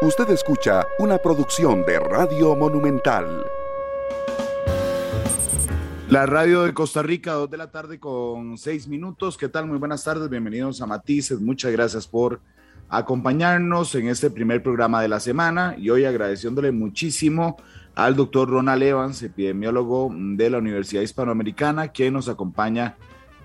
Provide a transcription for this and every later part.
Usted escucha una producción de Radio Monumental. La radio de Costa Rica, dos de la tarde con seis minutos. ¿Qué tal? Muy buenas tardes, bienvenidos a Matices. Muchas gracias por acompañarnos en este primer programa de la semana y hoy agradeciéndole muchísimo al doctor Ronald Evans, epidemiólogo de la Universidad Hispanoamericana, quien nos acompaña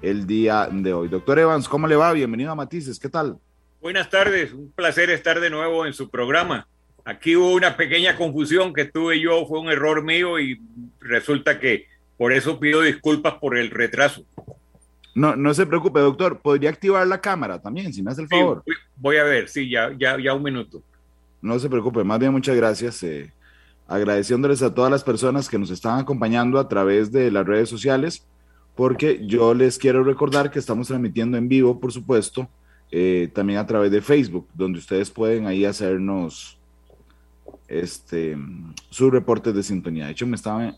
el día de hoy. Doctor Evans, ¿cómo le va? Bienvenido a Matices, ¿qué tal? Buenas tardes, un placer estar de nuevo en su programa. Aquí hubo una pequeña confusión que tuve yo, fue un error mío y resulta que por eso pido disculpas por el retraso. No, no se preocupe, doctor. ¿Podría activar la cámara también, si me hace el favor? voy a ver, sí, ya, ya, ya un minuto. No se preocupe, más bien muchas gracias. Eh, agradeciéndoles a todas las personas que nos están acompañando a través de las redes sociales, porque yo les quiero recordar que estamos transmitiendo en vivo, por supuesto, eh, también a través de Facebook, donde ustedes pueden ahí hacernos este, sus reportes de sintonía. De hecho, me estaba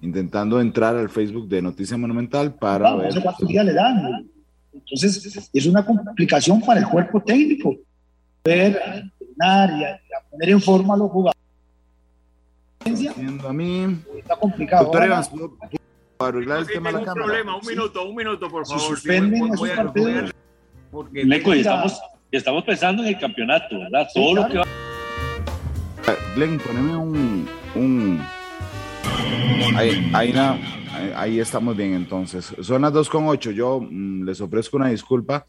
intentando entrar al Facebook de Noticia Monumental para ver... le dan. Entonces, es una complicación para el cuerpo técnico. Ver, entrenar y a, poner en forma a los jugadores. a mí... Está complicado. Doctor Evans, ¿puedo, arreglar el tema de la cámara? problema, un minuto, un minuto, por favor. suspenden porque estamos, estamos pensando en el campeonato, ¿verdad? Todo lo que va. Glenn, poneme un. un... Ahí, ahí, ahí, estamos bien entonces. Son las 2.8. Yo mm, les ofrezco una disculpa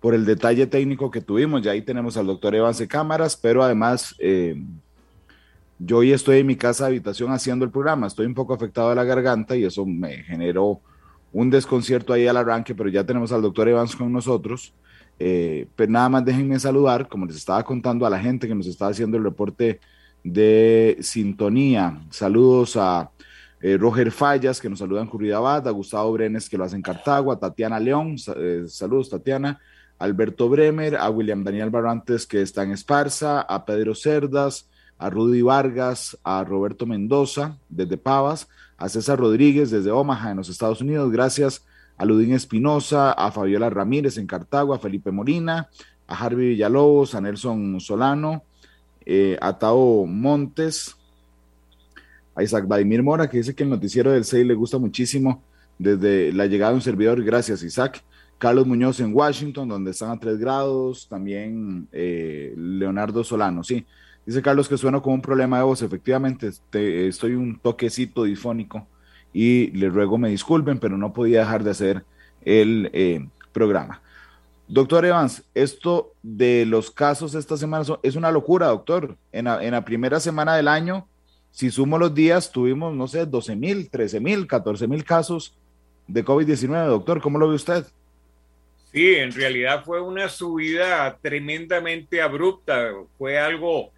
por el detalle técnico que tuvimos. Ya ahí tenemos al doctor Evans Cámaras, pero además eh, yo hoy estoy en mi casa de habitación haciendo el programa. Estoy un poco afectado de la garganta y eso me generó un desconcierto ahí al arranque, pero ya tenemos al doctor Evans con nosotros. Eh, pero nada más déjenme saludar, como les estaba contando a la gente que nos está haciendo el reporte de sintonía. Saludos a eh, Roger Fallas, que nos saluda en Curridabad, a Gustavo Brenes, que lo hace en Cartago, a Tatiana León, eh, saludos Tatiana, Alberto Bremer, a William Daniel Barrantes, que está en Esparza, a Pedro Cerdas, a Rudy Vargas, a Roberto Mendoza, desde Pavas, a César Rodríguez desde Omaha, en los Estados Unidos. Gracias a Ludín Espinosa, a Fabiola Ramírez en Cartago, a Felipe Molina, a Harvey Villalobos, a Nelson Solano, eh, a Tao Montes, a Isaac Vladimir Mora, que dice que el noticiero del 6 le gusta muchísimo desde la llegada de un servidor. Gracias, Isaac. Carlos Muñoz en Washington, donde están a 3 grados. También eh, Leonardo Solano, sí. Dice Carlos que suena como un problema de voz. Efectivamente, estoy un toquecito difónico y le ruego me disculpen, pero no podía dejar de hacer el eh, programa. Doctor Evans, esto de los casos esta semana es una locura, doctor. En la, primera semana del año, si sumo los días, tuvimos, no sé, 12 mil, 13 mil, 14 mil casos de COVID-19, doctor. ¿Cómo lo ve usted? Sí, en realidad fue una subida tremendamente abrupta. Fue algo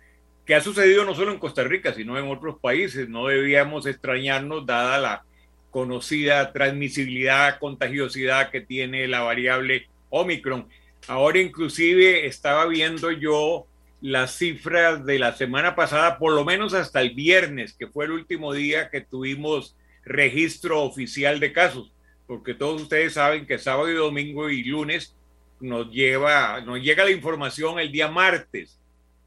que ha sucedido no solo en Costa Rica, sino en otros países. No debíamos extrañarnos dada la conocida transmisibilidad, contagiosidad que tiene la variable Omicron. Ahora inclusive estaba viendo yo las cifras de la semana pasada, por lo menos hasta el viernes, que fue el último día que tuvimos registro oficial de casos, porque todos ustedes saben que sábado y domingo y lunes nos lleva, nos llega la información el día martes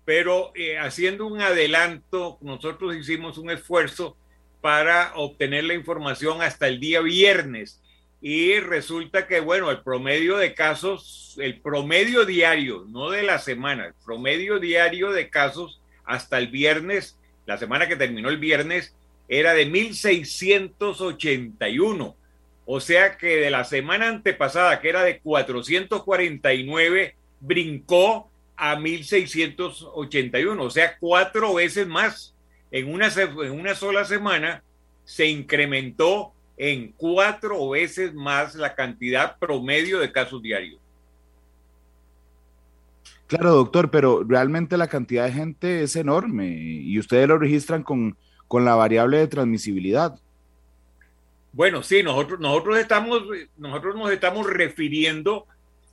pero eh, haciendo un adelanto, nosotros hicimos un esfuerzo para obtener la información hasta el día viernes y resulta que, bueno, el promedio de casos, el promedio diario, no de la semana, el promedio diario de casos hasta el viernes, la semana que terminó el viernes, era de 1681. O sea que de la semana antepasada, que era de 449, brincó a 1681, o sea, cuatro veces más. En una, en una sola semana se incrementó en cuatro veces más la cantidad promedio de casos diarios. Claro, doctor, pero realmente la cantidad de gente es enorme y ustedes lo registran con, con la variable de transmisibilidad. Bueno, sí, nosotros, nosotros, estamos, nosotros nos estamos refiriendo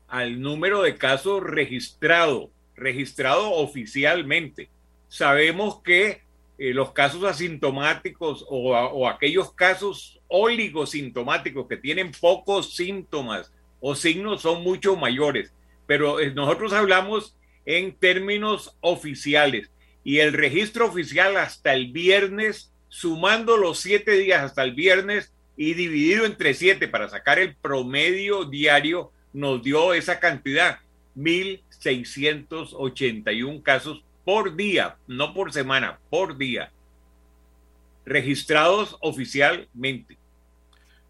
al número de casos registrados registrado oficialmente. Sabemos que eh, los casos asintomáticos o, aquellos casos oligosintomáticos que tienen pocos síntomas o signos son mucho mayores, pero eh, nosotros hablamos en términos oficiales y el registro oficial hasta el viernes, sumando los siete días hasta el viernes y dividido entre siete para sacar el promedio diario, nos dio esa cantidad, 1.681 casos por día, no por semana, por día, registrados oficialmente.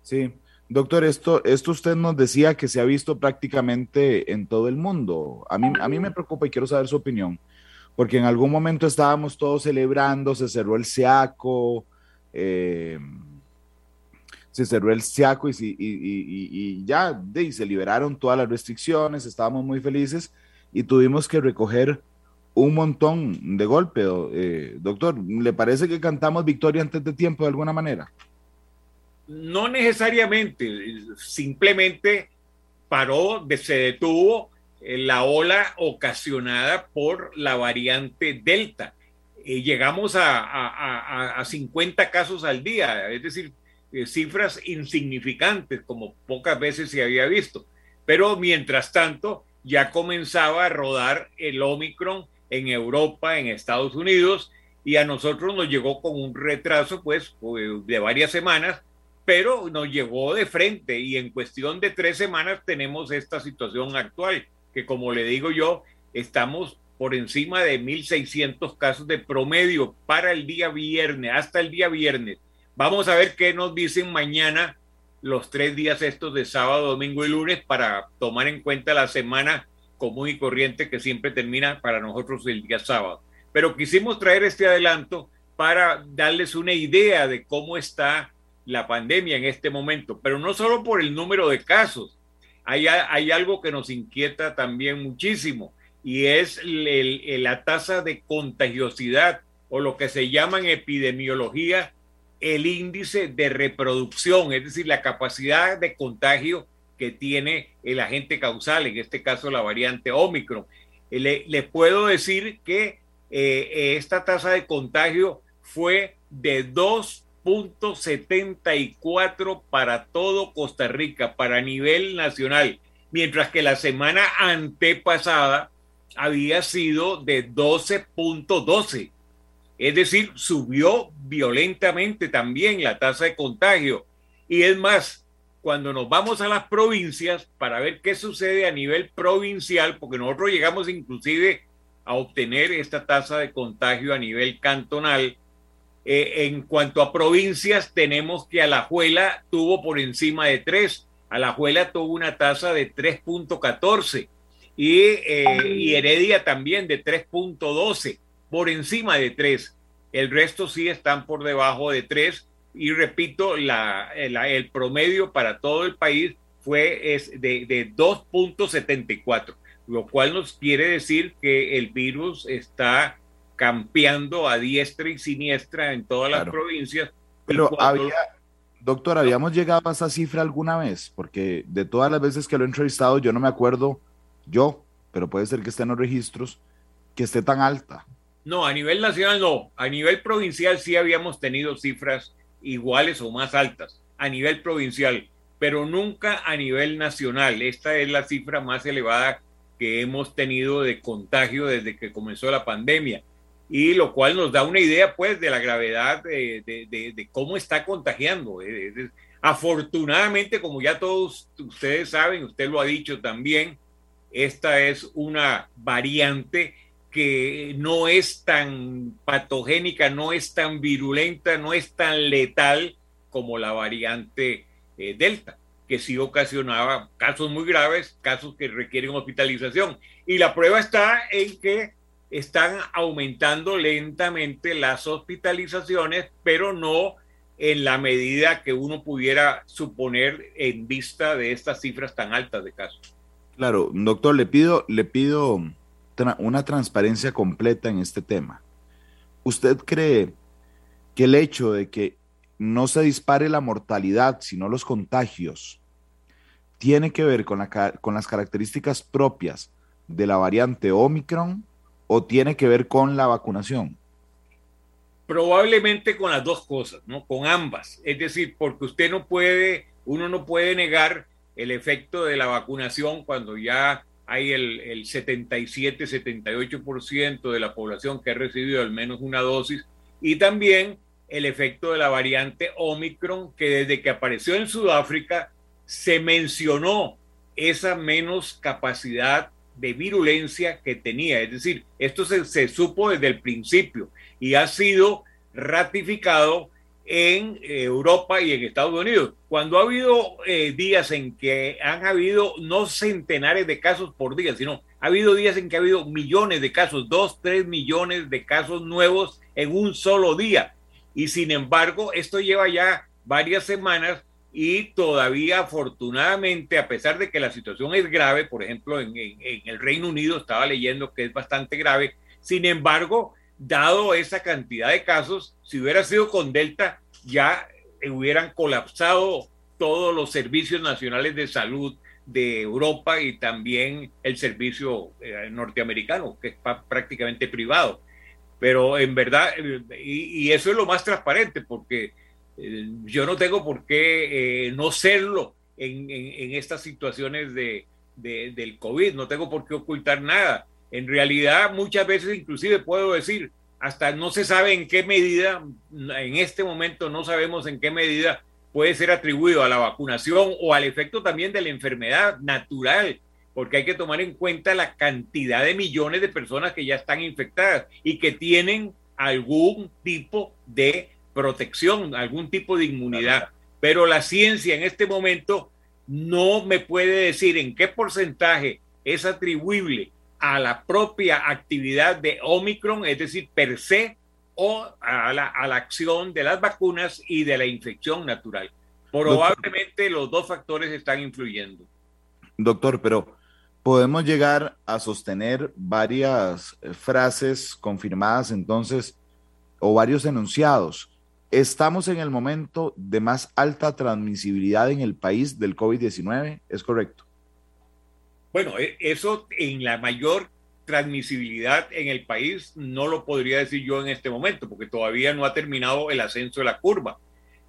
Sí, doctor, esto, esto usted nos decía que se ha visto prácticamente en todo el mundo. A mí, a mí me preocupa y quiero saber su opinión porque en algún momento estábamos todos celebrando, se cerró el SEACO, eh, se cerró el SEACO y, ya se liberaron todas las restricciones, estábamos muy felices y tuvimos que recoger un montón de golpe. Eh, doctor, ¿le parece que cantamos victoria antes de tiempo de alguna manera? No necesariamente, simplemente paró, se detuvo eh, la ola ocasionada por la variante Delta. Eh, llegamos a, 50 casos al día, es decir, eh, cifras insignificantes como pocas veces se había visto. Pero mientras tanto, ya comenzaba a rodar el Omicron en Europa, en Estados Unidos, y a nosotros nos llegó con un retraso, pues, de varias semanas, pero nos llegó de frente y en cuestión de tres semanas tenemos esta situación actual que como le digo yo, estamos por encima de 1.600 casos de promedio para el día viernes, hasta el día viernes. Vamos a ver qué nos dicen mañana los tres días estos de sábado, domingo y lunes para tomar en cuenta la semana común y corriente que siempre termina para nosotros el día sábado. Pero quisimos traer este adelanto para darles una idea de cómo está la pandemia en este momento, pero no solo por el número de casos, hay, algo que nos inquieta también muchísimo y es la tasa de contagiosidad o lo que se llama en epidemiología el índice de reproducción, es decir, la capacidad de contagio que tiene el agente causal, en este caso la variante Omicron. Le, le puedo decir que eh, esta tasa de contagio fue de 2 74 para todo Costa Rica, para nivel nacional, mientras que la semana antepasada había sido de 12.12. Es decir, subió violentamente también la tasa de contagio. Y es más, cuando nos vamos a las provincias para ver qué sucede a nivel provincial, porque nosotros llegamos inclusive a obtener esta tasa de contagio a nivel cantonal, eh, en cuanto a provincias, tenemos que Alajuela tuvo por encima de 3. Alajuela tuvo una tasa de 3.14 y, eh, y Heredia también de 3.12, por encima de 3. El resto sí están por debajo de 3 y repito, la, el promedio para todo el país fue es de, de 2.74, lo cual nos quiere decir que el virus está campeando a diestra y siniestra en todas las provincias. Pero había, doctor, ¿habíamos llegado a esa cifra alguna vez? Porque de todas las veces que lo he entrevistado, yo no me acuerdo, yo, pero puede ser que esté en los registros, que esté tan alta. No, a nivel nacional no. A nivel provincial sí habíamos tenido cifras iguales o más altas, a nivel provincial, pero nunca a nivel nacional. Esta es la cifra más elevada que hemos tenido de contagio desde que comenzó la pandemia y lo cual nos da una idea pues de la gravedad de, cómo está contagiando. Afortunadamente, como ya todos ustedes saben, usted lo ha dicho también, esta es una variante que no es tan patogénica, no es tan virulenta, no es tan letal como la variante eh, Delta, que sí ocasionaba casos muy graves, casos que requieren hospitalización. Y la prueba está en que están aumentando lentamente las hospitalizaciones, pero no en la medida que uno pudiera suponer en vista de estas cifras tan altas de casos. Claro, doctor, le pido, le pido una transparencia completa en este tema. ¿Usted cree que el hecho de que no se dispare la mortalidad, sino los contagios, tiene que ver con, con las características propias de la variante Omicron o tiene que ver con la vacunación? Probablemente con las dos cosas, ¿no? Con ambas. Es decir, porque usted no puede, uno no puede negar el efecto de la vacunación cuando ya hay el, el 77-78% de la población que ha recibido al menos una dosis y también el efecto de la variante Omicron, que desde que apareció en Sudáfrica se mencionó esa menos capacidad de virulencia que tenía. Es decir, esto se, supo desde el principio y ha sido ratificado en Europa y en Estados Unidos. Cuando ha habido eh, días en que han habido no centenares de casos por día, sino ha habido días en que ha habido millones de casos, dos, tres millones de casos nuevos en un solo día. Y sin embargo, esto lleva ya varias semanas y todavía afortunadamente, a pesar de que la situación es grave, por ejemplo, en, el Reino Unido estaba leyendo que es bastante grave, sin embargo, dado esa cantidad de casos, si hubiera sido con Delta, ya hubieran colapsado todos los servicios nacionales de salud de Europa y también el servicio eh, norteamericano, que es prácticamente privado. Pero en verdad, y, eso es lo más transparente, porque eh, yo no tengo por qué eh, no serlo en, estas situaciones de, del COVID, no tengo por qué ocultar nada. En realidad, muchas veces inclusive puedo decir, hasta no se sabe en qué medida, en este momento no sabemos en qué medida puede ser atribuido a la vacunación o al efecto también de la enfermedad natural porque hay que tomar en cuenta la cantidad de millones de personas que ya están infectadas y que tienen algún tipo de protección, algún tipo de inmunidad. Pero la ciencia en este momento no me puede decir en qué porcentaje es atribuible a la propia actividad de Omicron, es decir, per se, o a la, a la acción de las vacunas y de la infección natural. Probablemente los dos factores están influyendo. Doctor, pero podemos llegar a sostener varias eh, frases confirmadas entonces o varios enunciados. Estamos en el momento de más alta transmisibilidad en el país del COVID-19, ¿es correcto? Bueno, e, eso en la mayor transmisibilidad en el país no lo podría decir yo en este momento, porque todavía no ha terminado el ascenso de la curva.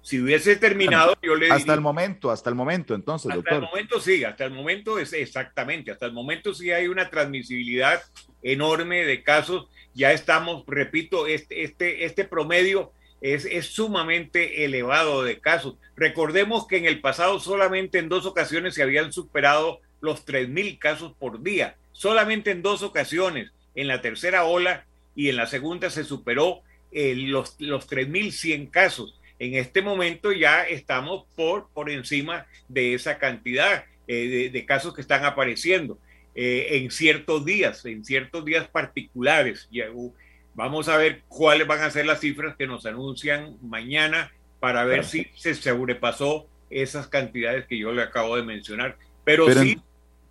Si hubiese terminado, yo le Hasta el momento, hasta el momento, entonces, hasta el momento sí, hasta el momento es exactamente, hasta el momento sí hay una transmisibilidad enorme de casos. Ya estamos, repito, este, este, este promedio es, es sumamente elevado de casos. Recordemos que en el pasado solamente en dos ocasiones se habían superado los 3.000 casos por día. Solamente en dos ocasiones, en la tercera ola y en la segunda se superó eh, los, los 3.100 casos. En este momento ya estamos por, por encima de esa cantidad eh, de, casos que están apareciendo eh, en ciertos días, en ciertos días particulares. Vamos a ver cuáles van a ser las cifras que nos anuncian mañana para ver si se sobrepasó esas cantidades que yo le acabo de mencionar. Pero, sí,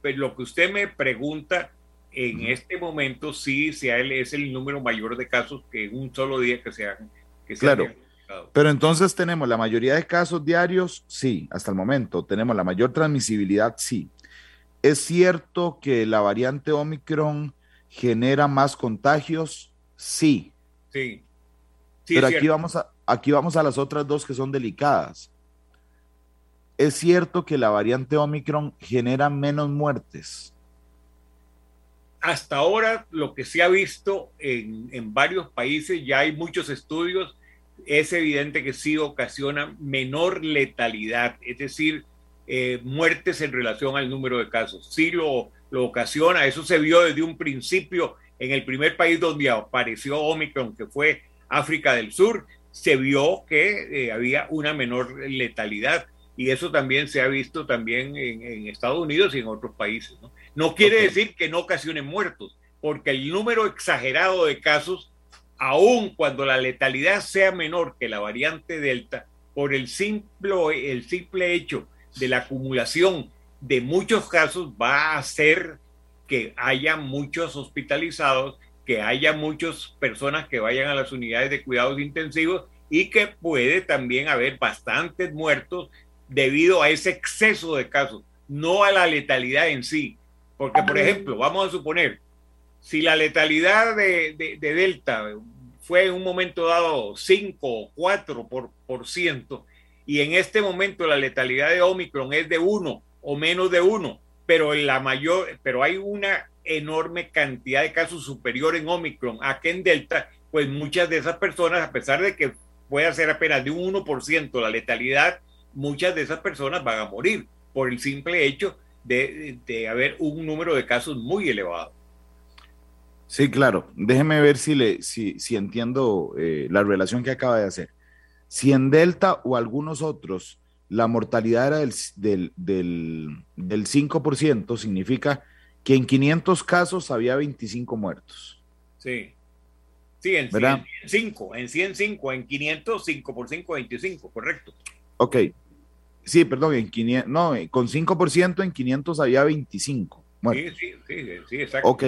pues, lo que usted me pregunta en este momento sí, sea es el número mayor de casos que en un solo día que se han. Que claro. Pero entonces tenemos la mayoría de casos diarios, sí, hasta el momento. Tenemos la mayor transmisibilidad, sí. Es cierto que la variante Omicron genera más contagios, sí. Sí. Pero aquí vamos, a, aquí vamos a las otras dos que son delicadas. Es cierto que la variante Omicron genera menos muertes. Hasta ahora, lo que se ha visto en, en varios países, ya hay muchos estudios es evidente que sí ocasiona menor letalidad, es decir, eh, muertes en relación al número de casos. Sí lo, lo ocasiona, eso se vio desde un principio en el primer país donde apareció Omicron, que fue África del Sur, se vio que eh, había una menor letalidad y eso también se ha visto también en, Estados Unidos y en otros países. No, no quiere decir que no ocasione muertos, porque el número exagerado de casos aun cuando la letalidad sea menor que la variante Delta, por el simple, el simple hecho de la acumulación de muchos casos va a hacer que haya muchos hospitalizados, que haya muchas personas que vayan a las unidades de cuidados intensivos y que puede también haber bastantes muertos debido a ese exceso de casos, no a la letalidad en sí. Porque, por ejemplo, vamos a suponer, si la letalidad de, Delta fue en un momento dado 5 o 4 por, por ciento, y en este momento la letalidad de Omicron es de 1 o menos de 1, pero la mayor, pero hay una enorme cantidad de casos superior en Omicron a que en Delta, pues muchas de esas personas, a pesar de que pueda ser apenas de un 1% la letalidad, muchas de esas personas van a morir por el simple hecho de, de haber un número de casos muy elevado. Sí, claro. Déjeme ver si, le, si, si entiendo eh, la relación que acaba de hacer. Si en Delta o algunos otros la mortalidad era del, del, del, del 5%, significa que en 500 casos había 25 muertos. Sí. Sí, en 105, en 105, en 500, 5 por 5, 25, correcto. Ok. Sí, perdón, en 500, no, con 5% en 500 había 25. Sí, sí, sí, sí, exacto. Ok.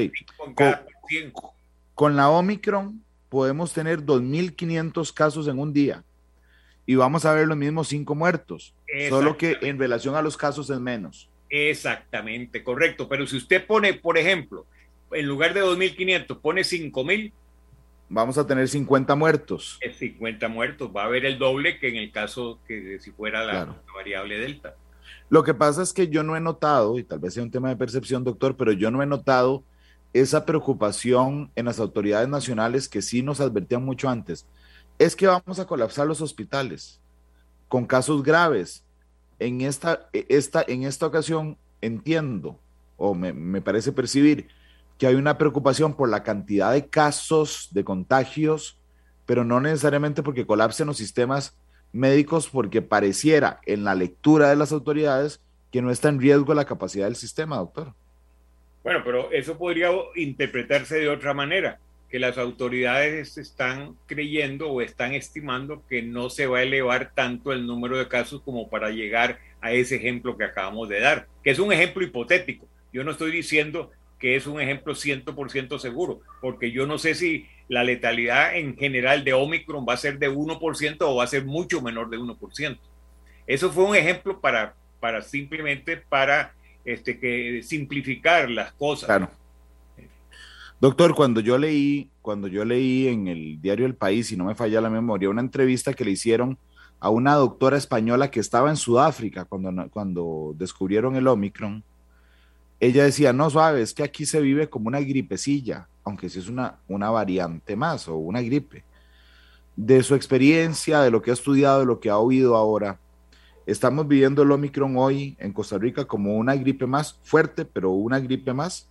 Con, la Omicron podemos tener 2.500 casos en un día y vamos a ver los mismos 5 muertos, solo que en relación a los casos es menos. Exactamente, correcto. Pero si usted pone, por ejemplo, en lugar de 2.500, pone 5.000, vamos a tener 50 muertos. 50 muertos, va a haber el doble que en el caso que si fuera la, variable delta. Lo que pasa es que yo no he notado, y tal vez sea un tema de percepción, doctor, pero yo no he notado esa preocupación en las autoridades nacionales que sí nos advertían mucho antes. Es que vamos a colapsar los hospitales con casos graves. En esta, esta, en esta ocasión entiendo, o me, me parece percibir, que hay una preocupación por la cantidad de casos de contagios, pero no necesariamente porque colapsen los sistemas médicos, porque pareciera en la lectura de las autoridades que no está en riesgo la capacidad del sistema, doctor. Bueno, pero eso podría interpretarse de otra manera, que las autoridades están creyendo o están estimando que no se va a elevar tanto el número de casos como para llegar a ese ejemplo que acabamos de dar, que es un ejemplo hipotético. Yo no estoy diciendo que es un ejemplo 100% seguro, porque yo no sé si la letalidad en general de Omicron va a ser de 1% o va a ser mucho menor de 1%. Eso fue un ejemplo para, para simplemente para este, que simplificar las cosas. Doctor, cuando yo leí, cuando yo leí en el diario El País, si no me falla la memoria, una entrevista que le hicieron a una doctora española que estaba en Sudáfrica cuando, cuando descubrieron el Omicron, ella decía, no, suave, es que aquí se vive como una gripecilla, aunque si es una, una variante más o una gripe. De su experiencia, de lo que ha estudiado, de lo que ha oído ahora, estamos viviendo el Omicron hoy en Costa Rica como una gripe más fuerte, pero una gripe más.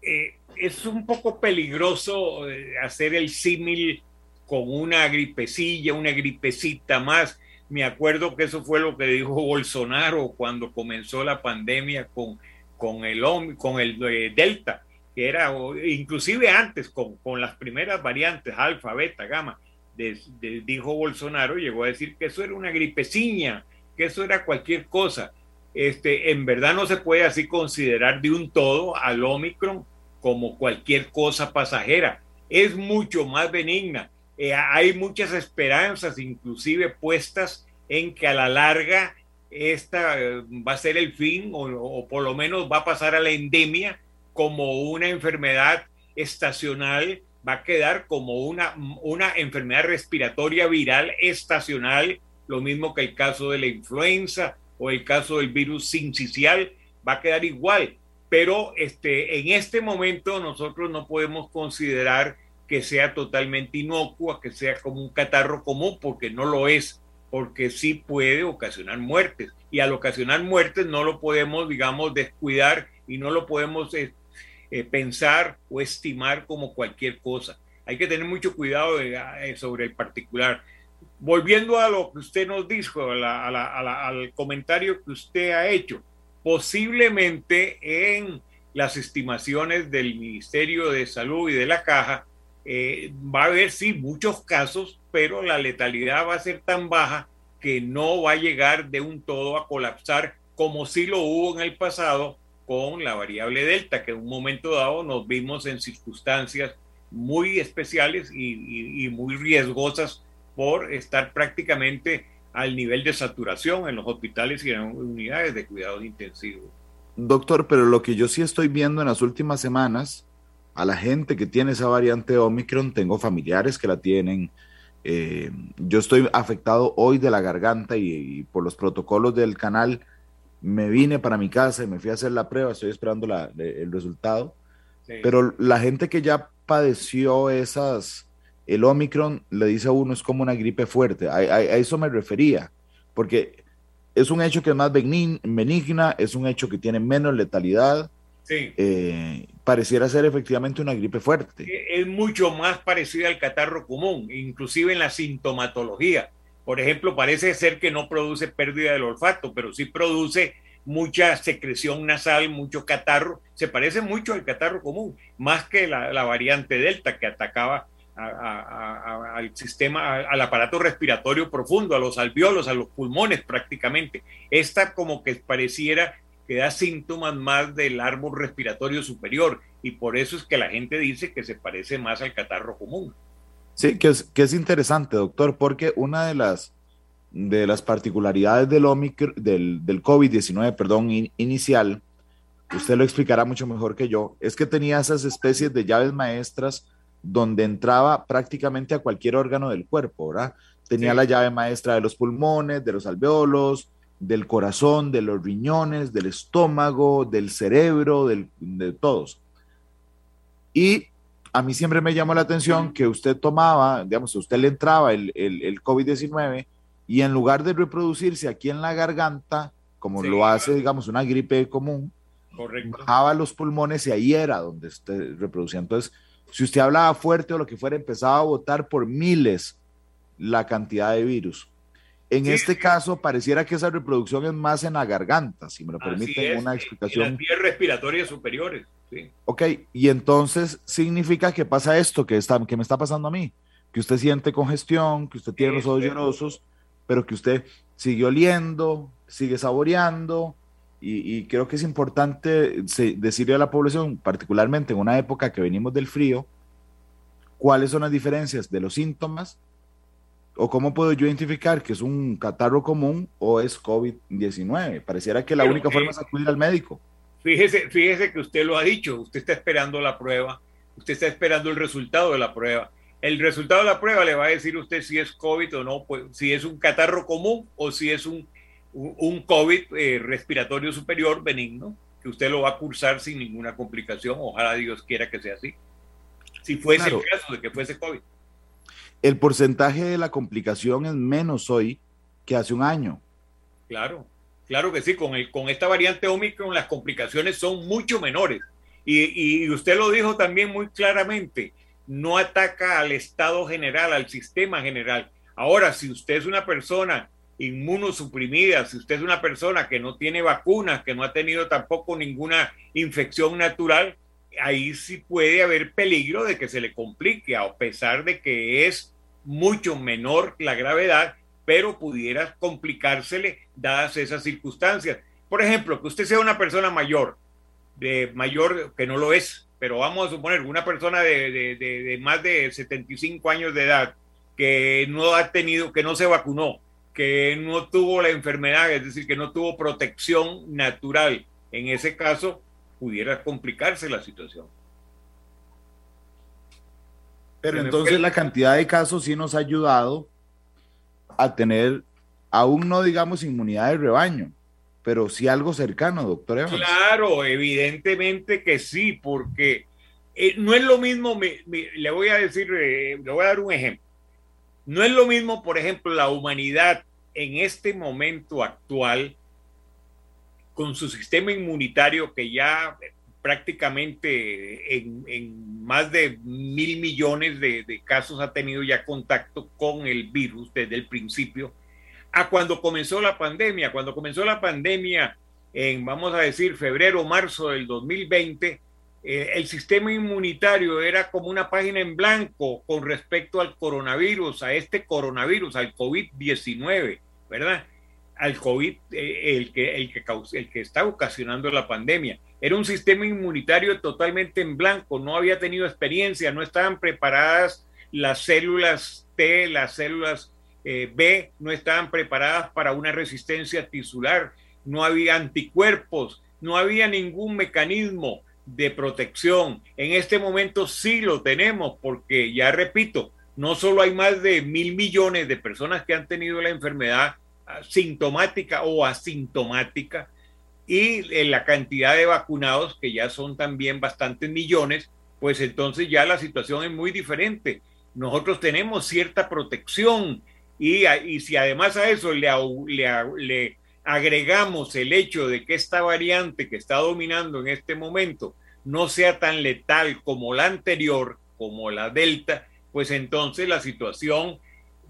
Eh, es un poco peligroso eh, hacer el símil con una gripecilla, una gripecita más. Me acuerdo que eso fue lo que dijo Bolsonaro cuando comenzó la pandemia con con el, con el eh, Delta, que era inclusive antes con, con las primeras variantes, alfa, beta, gamma, dijo Bolsonaro, llegó a decir que eso era una gripeciña, que eso era cualquier cosa. Este, en verdad no se puede así considerar de un todo al Omicron como cualquier cosa pasajera. Es mucho más benigna. Eh, hay muchas esperanzas, inclusive puestas en que a la larga esta eh, va a ser el fin o, por lo menos va a pasar a la endemia como una enfermedad estacional, va a quedar como una, una enfermedad respiratoria viral estacional, lo mismo que el caso de la influenza o el caso del virus sincicial, va a quedar igual. Pero este, en este momento nosotros no podemos considerar que sea totalmente inocua, que sea como un catarro común, porque no lo es porque sí puede ocasionar muertes. Y al ocasionar muertes no lo podemos, digamos, descuidar y no lo podemos eh, eh, pensar o estimar como cualquier cosa. Hay que tener mucho cuidado eh, sobre el particular. Volviendo a lo que usted nos dijo, al comentario que usted ha hecho, posiblemente en las estimaciones del Ministerio de Salud y de la Caja, va a haber sí muchos casos pero la letalidad va a ser tan baja que no va a llegar de un todo a colapsar como sí lo hubo en el pasado con la variable delta, que en un momento dado nos vimos en circunstancias muy especiales y, muy riesgosas por estar prácticamente al nivel de saturación en los hospitales y en unidades de cuidados intensivos. Doctor, pero lo que yo sí estoy viendo en las últimas semanas, a la gente que tiene esa variante Omicron, tengo familiares que la tienen, eh, yo estoy afectado hoy de la garganta y, por los protocolos del canal me vine para mi casa y me fui a hacer la prueba, estoy esperando el resultado. Pero la gente que ya padeció esas, el Omicron, le dice a uno, es como una gripe fuerte. A, a eso me refería, porque es un hecho que es más benigna, es un hecho que tiene menos letalidad. Sí. Eh, pareciera ser efectivamente una gripe fuerte. Es mucho más parecida al catarro común, inclusive en la sintomatología. Por ejemplo, parece ser que no produce pérdida del olfato, pero sí produce mucha secreción nasal, mucho catarro. Se parece mucho al catarro común, más que la, la variante Delta que atacaba al sistema, al aparato respiratorio profundo, a los alveolos, a los pulmones prácticamente. Esta como que pareciera que da síntomas más del árbol respiratorio superior y por eso es que la gente dice que se parece más al catarro común. Sí, que es, que es interesante, doctor, porque una de las, de las particularidades del, del, del COVID-19, perdón, inicial, usted lo explicará mucho mejor que yo, es que tenía esas especies de llaves maestras donde entraba prácticamente a cualquier órgano del cuerpo, ¿verdad? Tenía la llave maestra de los pulmones, de los alveolos, del corazón, de los riñones, del estómago, del cerebro, de todos. Y a mí siempre me llamó la atención que usted tomaba, digamos, a usted le entraba el, el, COVID-19 y en lugar de reproducirse aquí en la garganta, como lo hace, digamos, una gripe común, bajaba los pulmones y ahí era donde usted reproducía. Entonces, si usted hablaba fuerte o lo que fuera, empezaba a votar por miles la cantidad de virus. En este caso, pareciera que esa reproducción es más en la garganta, si me lo permiten una explicación. En las vías respiratorias superiores. Sí. Ok, y entonces significa que pasa esto que, está, que me está pasando a mí, que usted siente congestión, que usted tiene los ojos llorosos, pero que usted sigue oliendo, sigue saboreando, y, creo que es importante decirle a la población, particularmente en una época que venimos del frío, cuáles son las diferencias de los síntomas o cómo puedo yo identificar que es un catarro común o es COVID-19. Pareciera que la única forma es acudir al médico. Fíjese, fíjese que usted lo ha dicho, usted está esperando la prueba, usted está esperando el resultado de la prueba. El resultado de la prueba le va a decir usted si es COVID o no, pues, si es un catarro común o si es un un COVID eh, respiratorio superior benigno, que usted lo va a cursar sin ninguna complicación. Ojalá Dios quiera que sea así. Si fuese el caso de que fuese COVID. El porcentaje de la complicación es menos hoy que hace un año. Claro, claro que sí. Con, el, con esta variante Omicron las complicaciones son mucho menores. Y, y usted lo dijo también muy claramente, no ataca al estado general, al sistema general. Ahora, si usted es una persona inmunosuprimida, si usted es una persona que no tiene vacunas, que no ha tenido tampoco ninguna infección natural, ahí sí puede haber peligro de que se le complique, a pesar de que es mucho menor la gravedad, pero pudiera complicársele dadas esas circunstancias. Por ejemplo, que usted sea una persona mayor, de mayor que no lo es, pero vamos a suponer una persona de, de más de 75 años de edad que no ha tenido, que no se vacunó, que no tuvo la enfermedad, es decir, que no tuvo protección natural, en ese caso pudiera complicarse la situación. Pero entonces la cantidad de casos sí nos ha ayudado a tener, aún no digamos inmunidad de rebaño, pero sí algo cercano, doctor Claro, evidentemente que sí, porque eh, no es lo mismo, le voy a decir, eh, le voy a dar un ejemplo. No es lo mismo, por ejemplo, la humanidad en este momento actual, con su sistema inmunitario que ya prácticamente en, más de mil millones de, casos ha tenido ya contacto con el virus desde el principio, a cuando comenzó la pandemia. Cuando comenzó la pandemia, en, vamos a decir, febrero, marzo del 2020, eh, el sistema inmunitario era como una página en blanco con respecto al coronavirus, a este coronavirus, al COVID-19, ¿verdad? Al COVID, eh, el, que, el, que el que está ocasionando la pandemia. Era un sistema inmunitario totalmente en blanco, no había tenido experiencia, no estaban preparadas las células T, las células eh, B, no estaban preparadas para una resistencia tisular, no había anticuerpos, no había ningún mecanismo de protección. En este momento sí lo tenemos porque, ya repito, no solo hay más de mil millones de personas que han tenido la enfermedad sintomática o asintomática, y en la cantidad de vacunados, que ya son también bastantes millones, pues entonces ya la situación es muy diferente. Nosotros tenemos cierta protección y, y si además a eso le, le agregamos el hecho de que esta variante que está dominando en este momento no sea tan letal como la anterior, como la Delta, pues entonces la situación,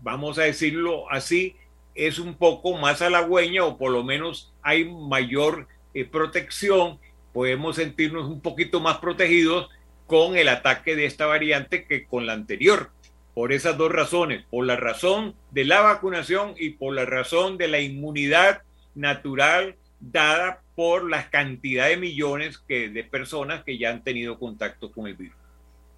vamos a decirlo así, es un poco más halagüeña o por lo menos hay mayor eh, protección, podemos sentirnos un poquito más protegidos con el ataque de esta variante que con la anterior. Por esas dos razones, por la razón de la vacunación y por la razón de la inmunidad natural dada por la cantidad de millones de personas que ya han tenido contacto con el virus.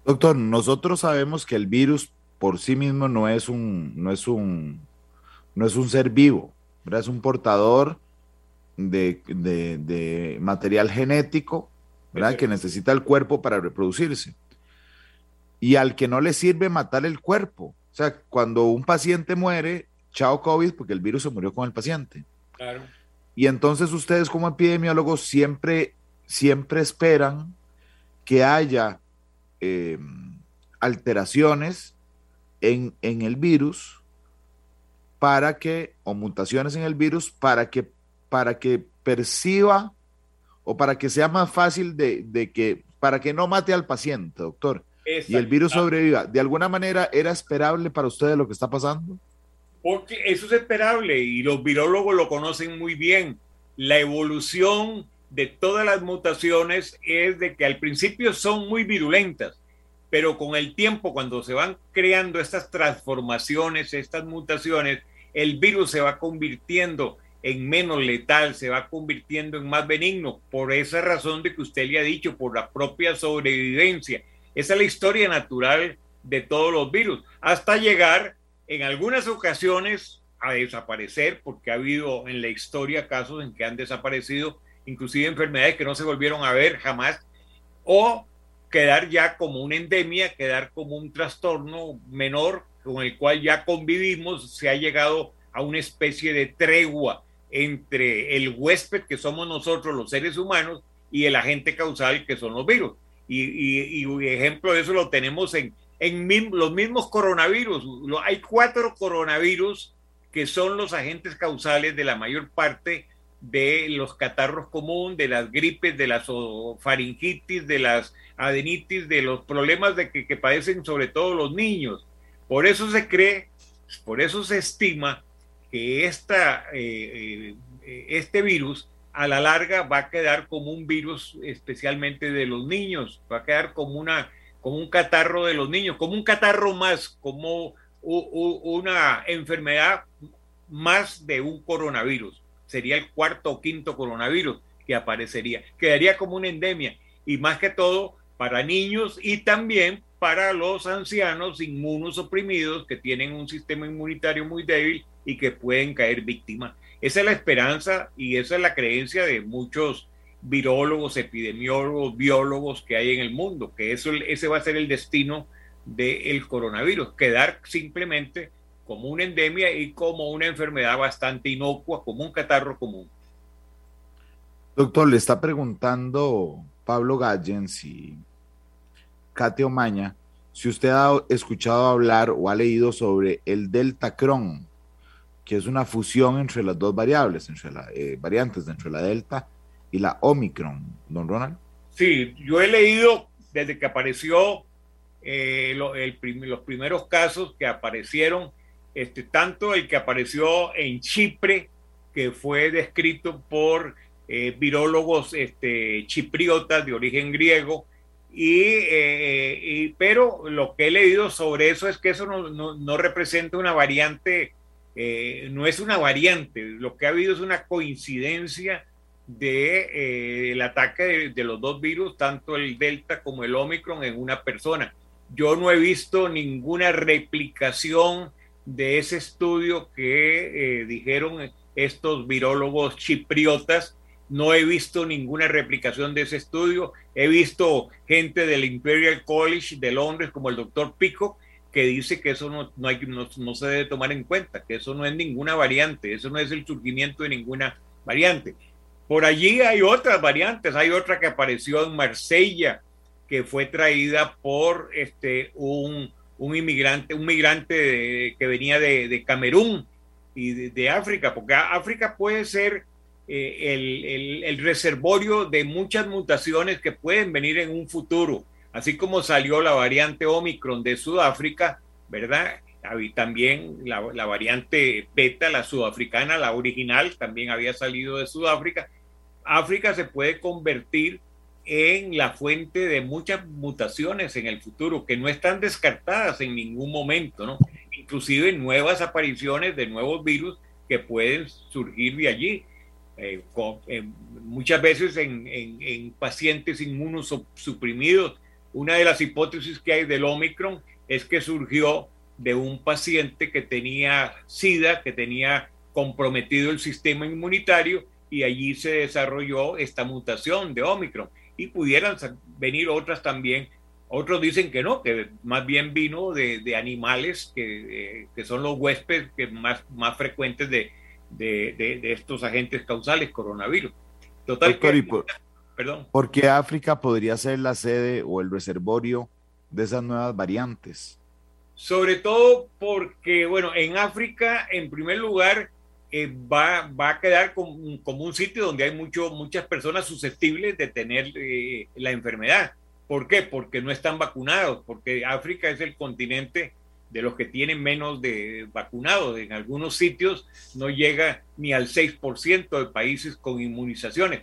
Doctor, nosotros sabemos que el virus por sí mismo no es un, no es un, no es un ser vivo, es un portador de, material genético ¿verdad? que necesita el cuerpo para reproducirse. Y al que no le sirve matar el cuerpo. O sea, cuando un paciente muere, chao COVID, porque el virus se murió con el paciente. Claro. Y entonces ustedes como epidemiólogos siempre, siempre esperan que haya eh, alteraciones en, en el virus para que, o mutaciones en el virus, para que, para que perciba o para que sea más fácil de, de que, para que no mate al paciente, doctor, y el virus sobreviva. ¿De alguna manera era esperable para ustedes lo que está pasando? Porque eso es esperable y los virólogos lo conocen muy bien. La evolución de todas las mutaciones es de que al principio son muy virulentas, pero con el tiempo, cuando se van creando estas transformaciones, estas mutaciones, el virus se va convirtiendo en menos letal, se va convirtiendo en más benigno, por esa razón de que usted le ha dicho, por la propia sobrevivencia. Esa es la historia natural de todos los virus, hasta llegar en algunas ocasiones a desaparecer, porque ha habido en la historia casos en que han desaparecido, inclusive enfermedades que no se volvieron a ver jamás, o quedar ya como una endemia, quedar como un trastorno menor con el cual ya convivimos, se ha llegado a una especie de tregua entre el huésped que somos nosotros los seres humanos y el agente causal que son los virus. Y, y, ejemplo de eso lo tenemos en, en los mismos coronavirus. Hay cuatro coronavirus que son los agentes causales de la mayor parte de los catarros comunes, de las gripes, de las faringitis, de las adenitis, de los problemas de que, padecen sobre todo los niños. Por eso se cree, por eso se estima que esta, eh, eh, este virus a la larga va a quedar como un virus especialmente de los niños, va a quedar como, una, como un catarro de los niños, como un catarro más, como una enfermedad más de un coronavirus. Sería el cuarto o quinto coronavirus que aparecería. Quedaría como una endemia y más que todo para niños y también para los ancianos inmunosuprimidos que tienen un sistema inmunitario muy débil y que pueden caer víctimas. Esa es la esperanza y esa es la creencia de muchos virólogos, epidemiólogos, biólogos que hay en el mundo, que eso, ese va a ser el destino del coronavirus, quedar simplemente como una endemia y como una enfermedad bastante inocua, como un catarro común. Doctor, le está preguntando Pablo Gallens y Kate Omaña si usted ha escuchado hablar o ha leído sobre el Delta Cron, que es una fusión entre las dos variables, entre las eh, variantes, entre la Delta y la Omicron, don Ronald. Sí, yo he leído desde que apareció eh, los primeros casos que aparecieron este, tanto el que apareció en Chipre, que fue descrito por eh, virólogos este, chipriotas de origen griego, eh, y, pero lo que he leído sobre eso es que eso no, representa una variante, eh, no es una variante, lo que ha habido es una coincidencia de el ataque de, de, los dos virus, tanto el Delta como el Omicron, en una persona. Yo no he visto ninguna replicación de ese estudio que eh, dijeron estos virólogos chipriotas. No he visto ninguna replicación de ese estudio. He visto gente del Imperial College de Londres, como el doctor Pico, que dice que eso no, no, hay, no, se debe tomar en cuenta, que eso no es ninguna variante, eso no es el surgimiento de ninguna variante. Por allí hay otras variantes, hay otra que apareció en Marsella, que fue traída por este, un, un inmigrante, un migrante que venía de, de Camerún y de, de, África, porque África puede ser eh, el, el, el, reservorio de muchas mutaciones que pueden venir en un futuro, así como salió la variante Omicron de Sudáfrica, ¿verdad? Y también la, la variante beta, la sudafricana, la original, también había salido de Sudáfrica. África se puede convertir en la fuente de muchas mutaciones en el futuro que no están descartadas en ningún momento, ¿no? Inclusive nuevas apariciones de nuevos virus que pueden surgir de allí. Eh, eh, muchas veces en, en, en, pacientes inmunosuprimidos. Una de las hipótesis que hay del Omicron es que surgió de un paciente que tenía SIDA, que tenía comprometido el sistema inmunitario y allí se desarrolló esta mutación de Omicron y pudieran venir otras también. Otros dicen que no, que más bien vino de, de animales que, eh, que, son los huéspedes que más, más frecuentes de, de, de, estos agentes causales coronavirus. Total, Doctor, que, por, perdón. ¿Por qué África podría ser la sede o el reservorio de esas nuevas variantes? Sobre todo porque, bueno, en África, en primer lugar, eh, va, va, a quedar como, como, un sitio donde hay mucho, muchas personas susceptibles de tener eh, la enfermedad. ¿Por qué? Porque no están vacunados, porque África es el continente de los que tienen menos de vacunados. En algunos sitios no llega ni al 6% de países con inmunizaciones.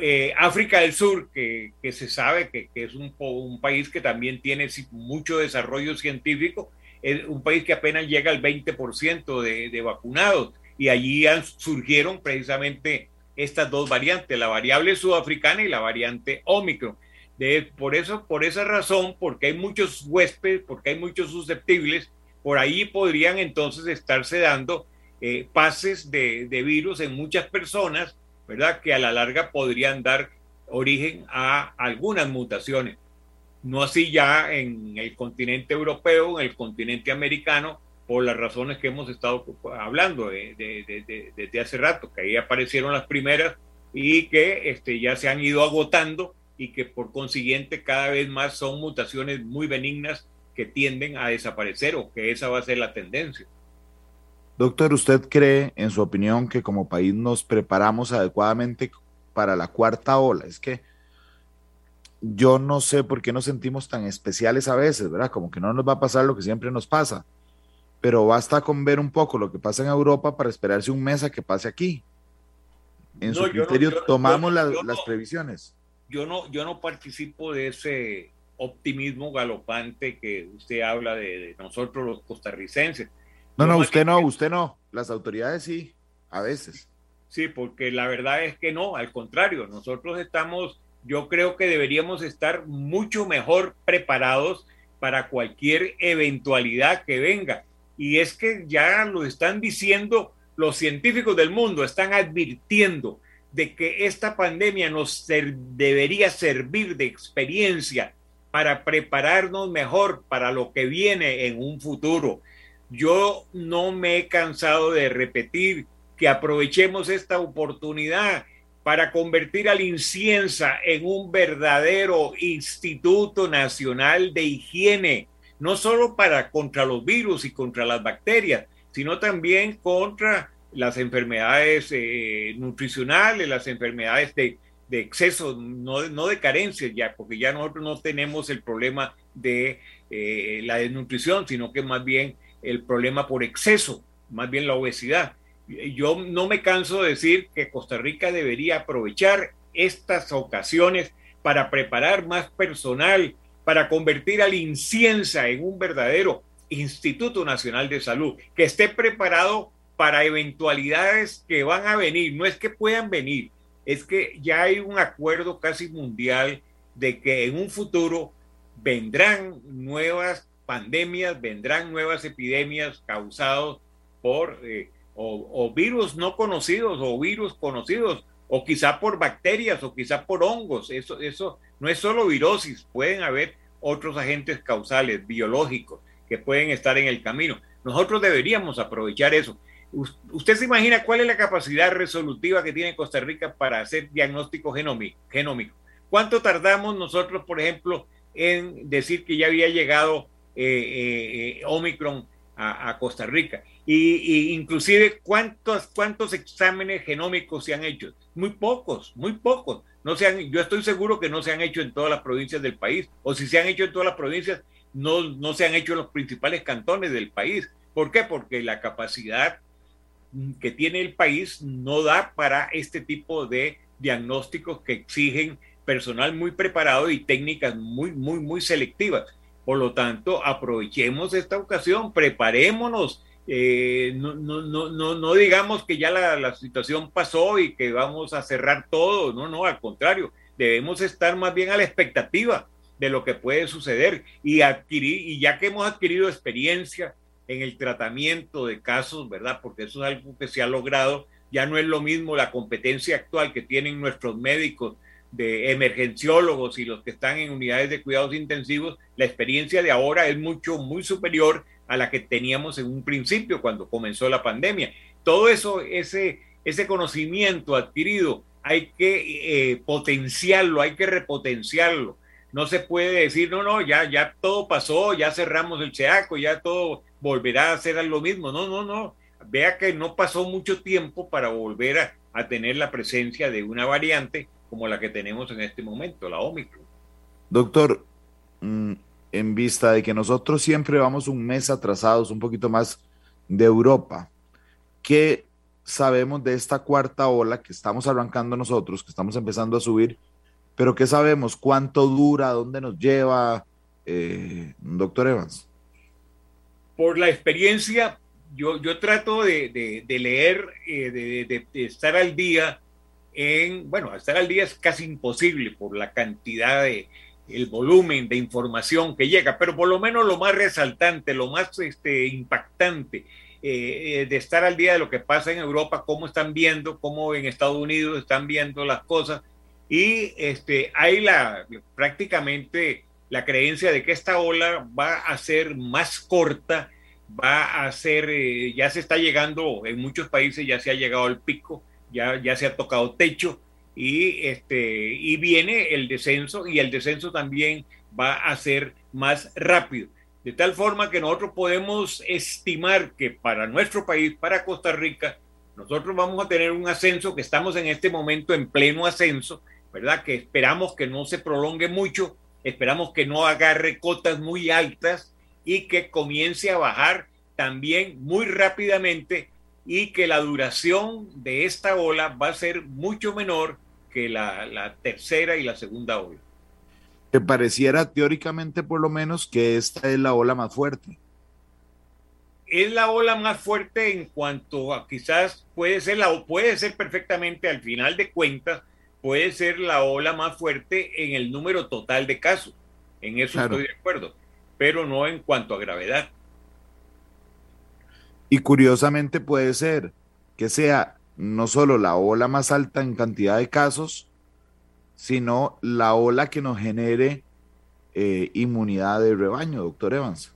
Eh, África del Sur, que, que se sabe que, que es un, un, país que también tiene mucho desarrollo científico, es un país que apenas llega al 20% de, de vacunados y allí surgieron precisamente estas dos variantes, la variable sudafricana y la variante Omicron. De, por eso, por esa razón, porque hay muchos huéspedes, porque hay muchos susceptibles, por ahí podrían entonces estarse dando eh, pases de, de, virus en muchas personas, ¿verdad? Que a la larga podrían dar origen a algunas mutaciones. No así ya en el continente europeo, en el continente americano, por las razones que hemos estado hablando de, de, de, desde hace rato, que ahí aparecieron las primeras y que este, ya se han ido agotando y que por consiguiente cada vez más son mutaciones muy benignas que tienden a desaparecer o que esa va a ser la tendencia. Doctor, ¿usted cree, en su opinión, que como país nos preparamos adecuadamente para la cuarta ola? Es que yo no sé por qué nos sentimos tan especiales a veces, ¿verdad? Como que no nos va a pasar lo que siempre nos pasa pero basta con ver un poco lo que pasa en Europa para esperarse un mes a que pase aquí. En no, su criterio, no, yo, tomamos yo, las no, previsiones. Yo no, yo no participo de ese optimismo galopante que usted habla de, de nosotros los costarricenses. No, no, usted no, usted no. Las autoridades sí, a veces. Sí, porque la verdad es que no, al contrario, nosotros estamos, yo creo que deberíamos estar mucho mejor preparados para cualquier eventualidad que venga y es que ya lo están diciendo los científicos del mundo, están advirtiendo de que esta pandemia nos debería servir de experiencia para prepararnos mejor para lo que viene en un futuro. Yo no me he cansado de repetir que aprovechemos esta oportunidad para convertir al Inciensa en un verdadero Instituto Nacional de Higiene, no solo para contra los virus y contra las bacterias, sino también contra las enfermedades eh, nutricionales, las enfermedades de, de exceso, no, no, de carencias ya, porque ya nosotros no tenemos el problema de eh, la desnutrición, sino que más bien el problema por exceso, más bien la obesidad. Yo no me canso de decir que Costa Rica debería aprovechar estas ocasiones para preparar más personal, para convertir al Inciensa en un verdadero Instituto Nacional de Salud, que esté preparado para eventualidades que van a venir. No es que puedan venir, es que ya hay un acuerdo casi mundial de que en un futuro vendrán nuevas pandemias, vendrán nuevas epidemias causadas por eh, o, virus no conocidos o virus conocidos, o quizá por bacterias o quizá por hongos. Eso, eso no es solo virosis, pueden haber otros agentes causales biológicos que pueden estar en el camino. Nosotros deberíamos aprovechar eso. ¿Usted se imagina cuál es la capacidad resolutiva que tiene Costa Rica para hacer diagnóstico genómico? ¿Cuánto tardamos nosotros, por ejemplo, en decir que ya había llegado eh, eh, eh, Omicron a, Costa Rica? Y, inclusive, ¿cuántos, ¿cuántos exámenes genómicos se han hecho? Muy pocos, muy pocos. No se han, yo estoy seguro que no se han hecho en todas las provincias del país, o si se han hecho en todas las provincias, no, no se han hecho en los principales cantones del país. ¿Por qué? Porque la capacidad que tiene el país no da para este tipo de diagnósticos que exigen personal muy preparado y técnicas muy, muy, muy selectivas. Por lo tanto, aprovechemos esta ocasión, preparémonos, eh, no, no, no, no, digamos que ya la, la, situación pasó y que vamos a cerrar todo, no, no, al contrario, debemos estar más bien a la expectativa de lo que puede suceder y adquirir, y ya que hemos adquirido experiencia, en el tratamiento de casos, ¿verdad? Porque eso es algo que se ha logrado. Ya no es lo mismo la competencia actual que tienen nuestros médicos de emergenciólogos y los que están en unidades de cuidados intensivos. La experiencia de ahora es mucho, muy superior a la que teníamos en un principio cuando comenzó la pandemia. Todo eso, ese, ese conocimiento adquirido, hay que eh, potenciarlo, hay que repotenciarlo. No se puede decir, no, no, ya, ya todo pasó, ya cerramos el CEACO, ya todo volverá a hacer lo mismo. No, no, no. Vea que no pasó mucho tiempo para volver a, tener la presencia de una variante como la que tenemos en este momento, la Omicron. Doctor, mm, en vista de que nosotros siempre vamos un mes atrasados, un poquito más de Europa, ¿qué sabemos de esta cuarta ola que estamos arrancando nosotros, que estamos empezando a subir? Pero ¿qué sabemos? ¿Cuánto dura? ¿Dónde nos lleva? Eh, doctor Evans por la experiencia, yo, yo trato de, leer, eh, de, estar al día en, bueno, estar al día es casi imposible por la cantidad de, el volumen de información que llega, pero por lo menos lo más resaltante, lo más este, impactante eh, eh, de estar al día de lo que pasa en Europa, cómo están viendo, cómo en Estados Unidos están viendo las cosas. Y este, hay la, prácticamente la creencia de que esta ola va a ser más corta, va a ser, eh, ya se está llegando, en muchos países ya se ha llegado al pico, ya, ya se ha tocado techo y, este, y viene el descenso y el descenso también va a ser más rápido. De tal forma que nosotros podemos estimar que para nuestro país, para Costa Rica, nosotros vamos a tener un ascenso que estamos en este momento en pleno ascenso, ¿verdad? Que esperamos que no se prolongue mucho, Esperamos que no agarre cotas muy altas y que comience a bajar también muy rápidamente y que la duración de esta ola va a ser mucho menor que la, tercera y la segunda ola. Que pareciera teóricamente por lo menos que esta es la ola más fuerte. Es la ola más fuerte en cuanto a quizás puede ser la puede ser perfectamente al final de cuentas puede ser la ola más fuerte en el número total de casos. En eso estoy de acuerdo, pero no en cuanto a gravedad. Y curiosamente puede ser que sea no solo la ola más alta en cantidad de casos, sino la ola que nos genere eh, inmunidad de rebaño, doctor Evans.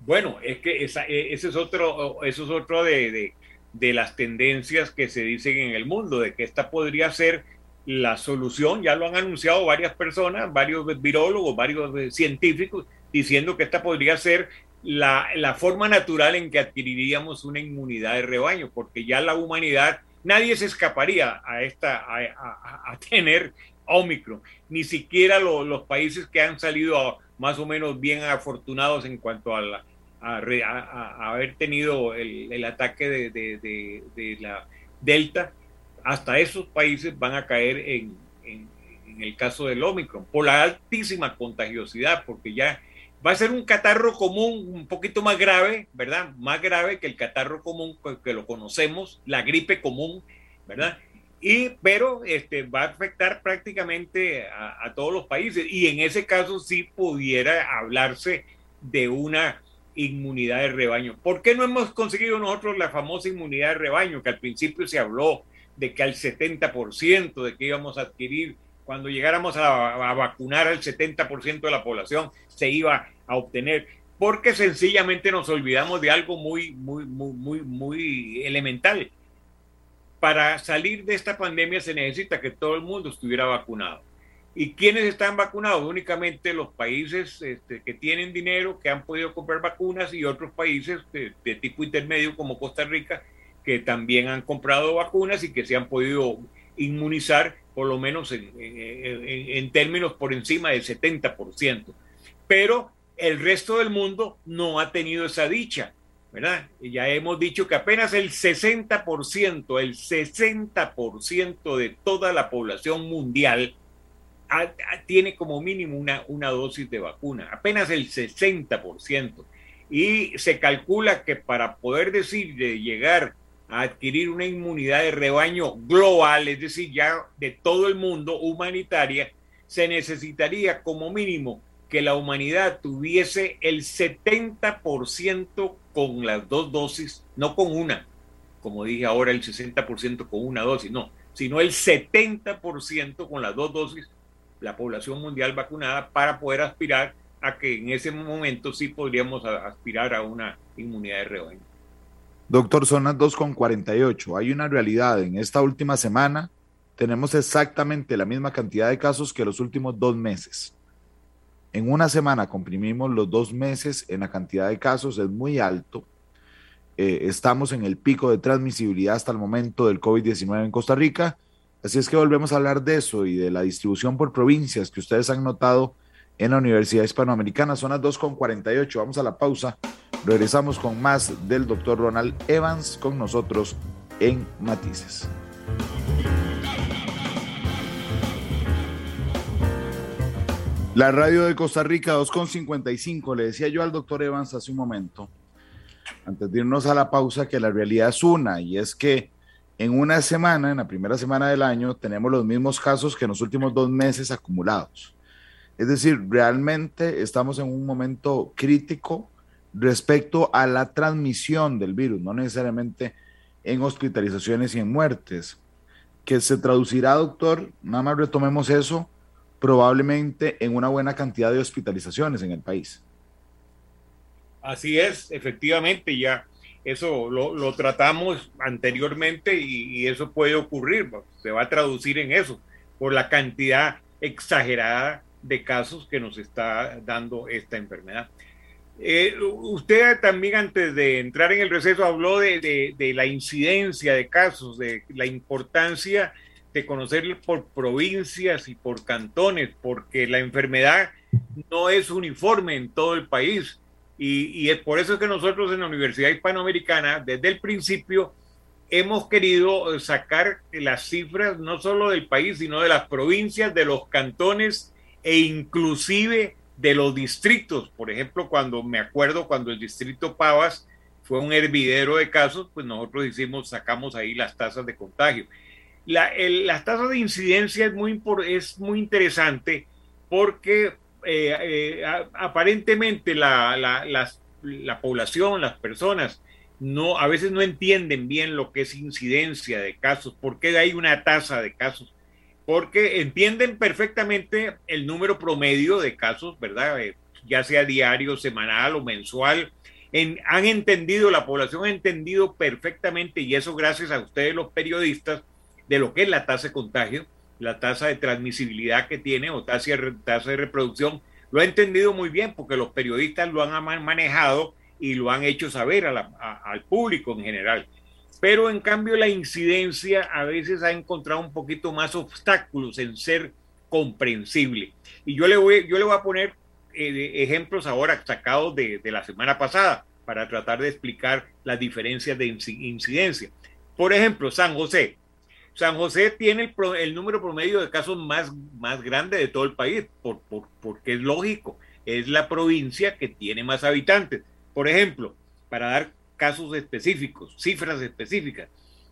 Bueno, es que esa, e, ese es otro, eso es otro de, de, las tendencias que se dicen en el mundo, de que esta podría ser la solución, ya lo han anunciado varias personas, varios virólogos, varios eh, científicos, diciendo que esta podría ser la, forma natural en que adquiriríamos una inmunidad de rebaño, porque ya la humanidad, nadie se escaparía a, esta, a, tener Omicron, ni siquiera los países que han salido más o menos bien afortunados en cuanto a, la, a, haber tenido el, ataque de la Delta, hasta esos países van a caer en, el caso del Omicron, por la altísima contagiosidad, porque ya va a ser un catarro común un poquito más grave, ¿verdad? Más grave que el catarro común que lo conocemos, la gripe común, ¿verdad? Y, pero este, va a afectar prácticamente a, a, todos los países y en ese caso sí pudiera hablarse de una inmunidad de rebaño. ¿Por qué no hemos conseguido nosotros la famosa inmunidad de rebaño que al principio se habló de que al 70% de que íbamos a adquirir, cuando llegáramos a, vacunar al 70% de la población, se iba a obtener. porque sencillamente nos olvidamos de algo muy, muy, muy, muy, muy elemental. Para salir de esta pandemia se necesita que todo el mundo estuviera vacunado. ¿Y quiénes están vacunados? Únicamente los países este, que tienen dinero, que han podido comprar vacunas y otros países de, tipo intermedio como Costa Rica, que también han comprado vacunas y que se han podido inmunizar por lo menos en, en términos por encima del 70%. Pero el resto del mundo no ha tenido esa dicha, ¿verdad? Ya hemos dicho que apenas el 60%, el 60% de toda la población mundial tiene como mínimo una, una dosis de vacuna, apenas el 60%. Y se calcula que para poder decir de llegar a adquirir una inmunidad de rebaño global, es decir, ya de todo el mundo humanitaria, se necesitaría como mínimo que la humanidad tuviese el 70% con las dos dosis, no con una, como dije ahora, el 60% con una dosis, no, sino el 70% con las dos dosis la población mundial vacunada para poder aspirar a que en ese momento sí podríamos aspirar a una inmunidad de rebaño. Doctor, son las 2.48. Hay una realidad. En esta última semana tenemos exactamente la misma cantidad de casos que los últimos dos meses. En una semana comprimimos los dos meses en la cantidad de casos, es muy alto. Eh, estamos en el pico de transmisibilidad hasta el momento del COVID-19 en Costa Rica Así es que volvemos a hablar de eso y de la distribución por provincias que ustedes han notado en la Universidad Hispanoamericana. Son las 2.48. Vamos a la pausa. Regresamos con más del doctor Ronald Evans con nosotros en Matices. La radio de Costa Rica 2.55. Le decía yo al doctor Evans hace un momento, antes de irnos a la pausa, que la realidad es una y es que en una semana, en la primera semana del año, tenemos los mismos casos que en los últimos dos meses acumulados. Es decir, realmente estamos en un momento crítico respecto a la transmisión del virus, no necesariamente en hospitalizaciones y en muertes. Que se traducirá, doctor, nada más retomemos eso, probablemente en una buena cantidad de hospitalizaciones en el país. Así es, efectivamente, ya eso lo, tratamos anteriormente y, eso puede ocurrir, se va a traducir en eso, por la cantidad exagerada de casos que nos está dando esta enfermedad. Eh, usted también antes de entrar en el receso habló de, de, la incidencia de casos, de la importancia de conocer por provincias y por cantones, porque la enfermedad no es uniforme en todo el país y, es por eso que nosotros en la Universidad Hispanoamericana, desde el principio, hemos querido sacar las cifras no solo del país, sino de las provincias, de los cantones e inclusive de los distritos. Por ejemplo, cuando me acuerdo cuando el distrito Pavas fue un hervidero de casos, pues nosotros hicimos, sacamos ahí las tasas de contagio. La, las tasas de incidencia es muy, es muy interesante porque eh, eh, aparentemente la, la, población, las personas, no, a veces no entienden bien lo que es incidencia de casos, por qué hay una tasa de casos, porque entienden perfectamente el número promedio de casos, ¿verdad? Eh, ya sea diario, semanal o mensual. han entendido, la población ha entendido perfectamente, y eso gracias a ustedes los periodistas, de lo que es la tasa de contagio la tasa de transmisibilidad que tiene o tasa tasa de reproducción, lo ha entendido muy bien porque los periodistas lo han manejado y lo han hecho saber al público en general. Pero en cambio la incidencia a veces ha encontrado un poquito más obstáculos en ser comprensible. Y yo le voy, yo le voy a poner eh, ejemplos ahora sacados de, de la semana pasada para tratar de explicar las diferencias de incidencia. Por ejemplo, San José, San José tiene el, número promedio de casos más, más grande de todo el país, por, porque es lógico, es la provincia que tiene más habitantes. Por ejemplo, para dar casos específicos, cifras específicas,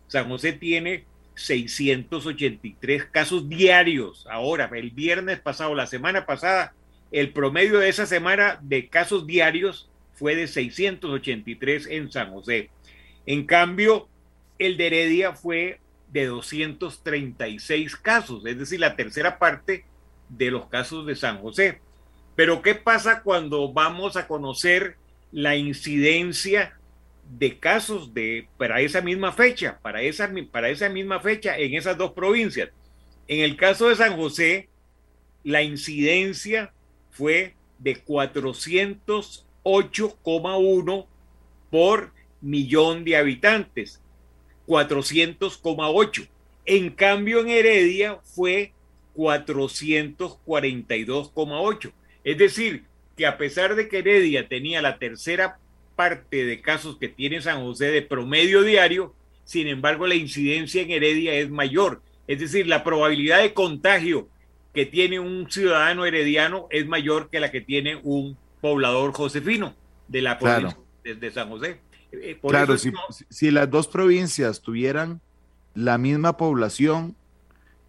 San José tiene 683 casos diarios. Ahora, el viernes pasado, la semana pasada, el promedio de esa semana de casos diarios fue de 683 en San José. En cambio, el de Heredia fue de 236 casos, es decir, la tercera parte de los casos de San José. Pero ¿qué pasa cuando vamos a conocer la incidencia de casos de, para esa misma fecha, para esa, para esa misma fecha en esas dos provincias? En el caso de San José, la incidencia fue de 408,1 por millón de habitantes, 400,8. En cambio, en Heredia fue 442,8. Es decir, que a pesar de que Heredia tenía la tercera parte de casos que tiene San José de promedio diario, sin embargo la incidencia en Heredia es mayor. Es decir, la probabilidad de contagio que tiene un ciudadano herediano es mayor que la que tiene un poblador josefino de la provincia de, San José. Eh, claro, si, si las dos provincias tuvieran la misma población,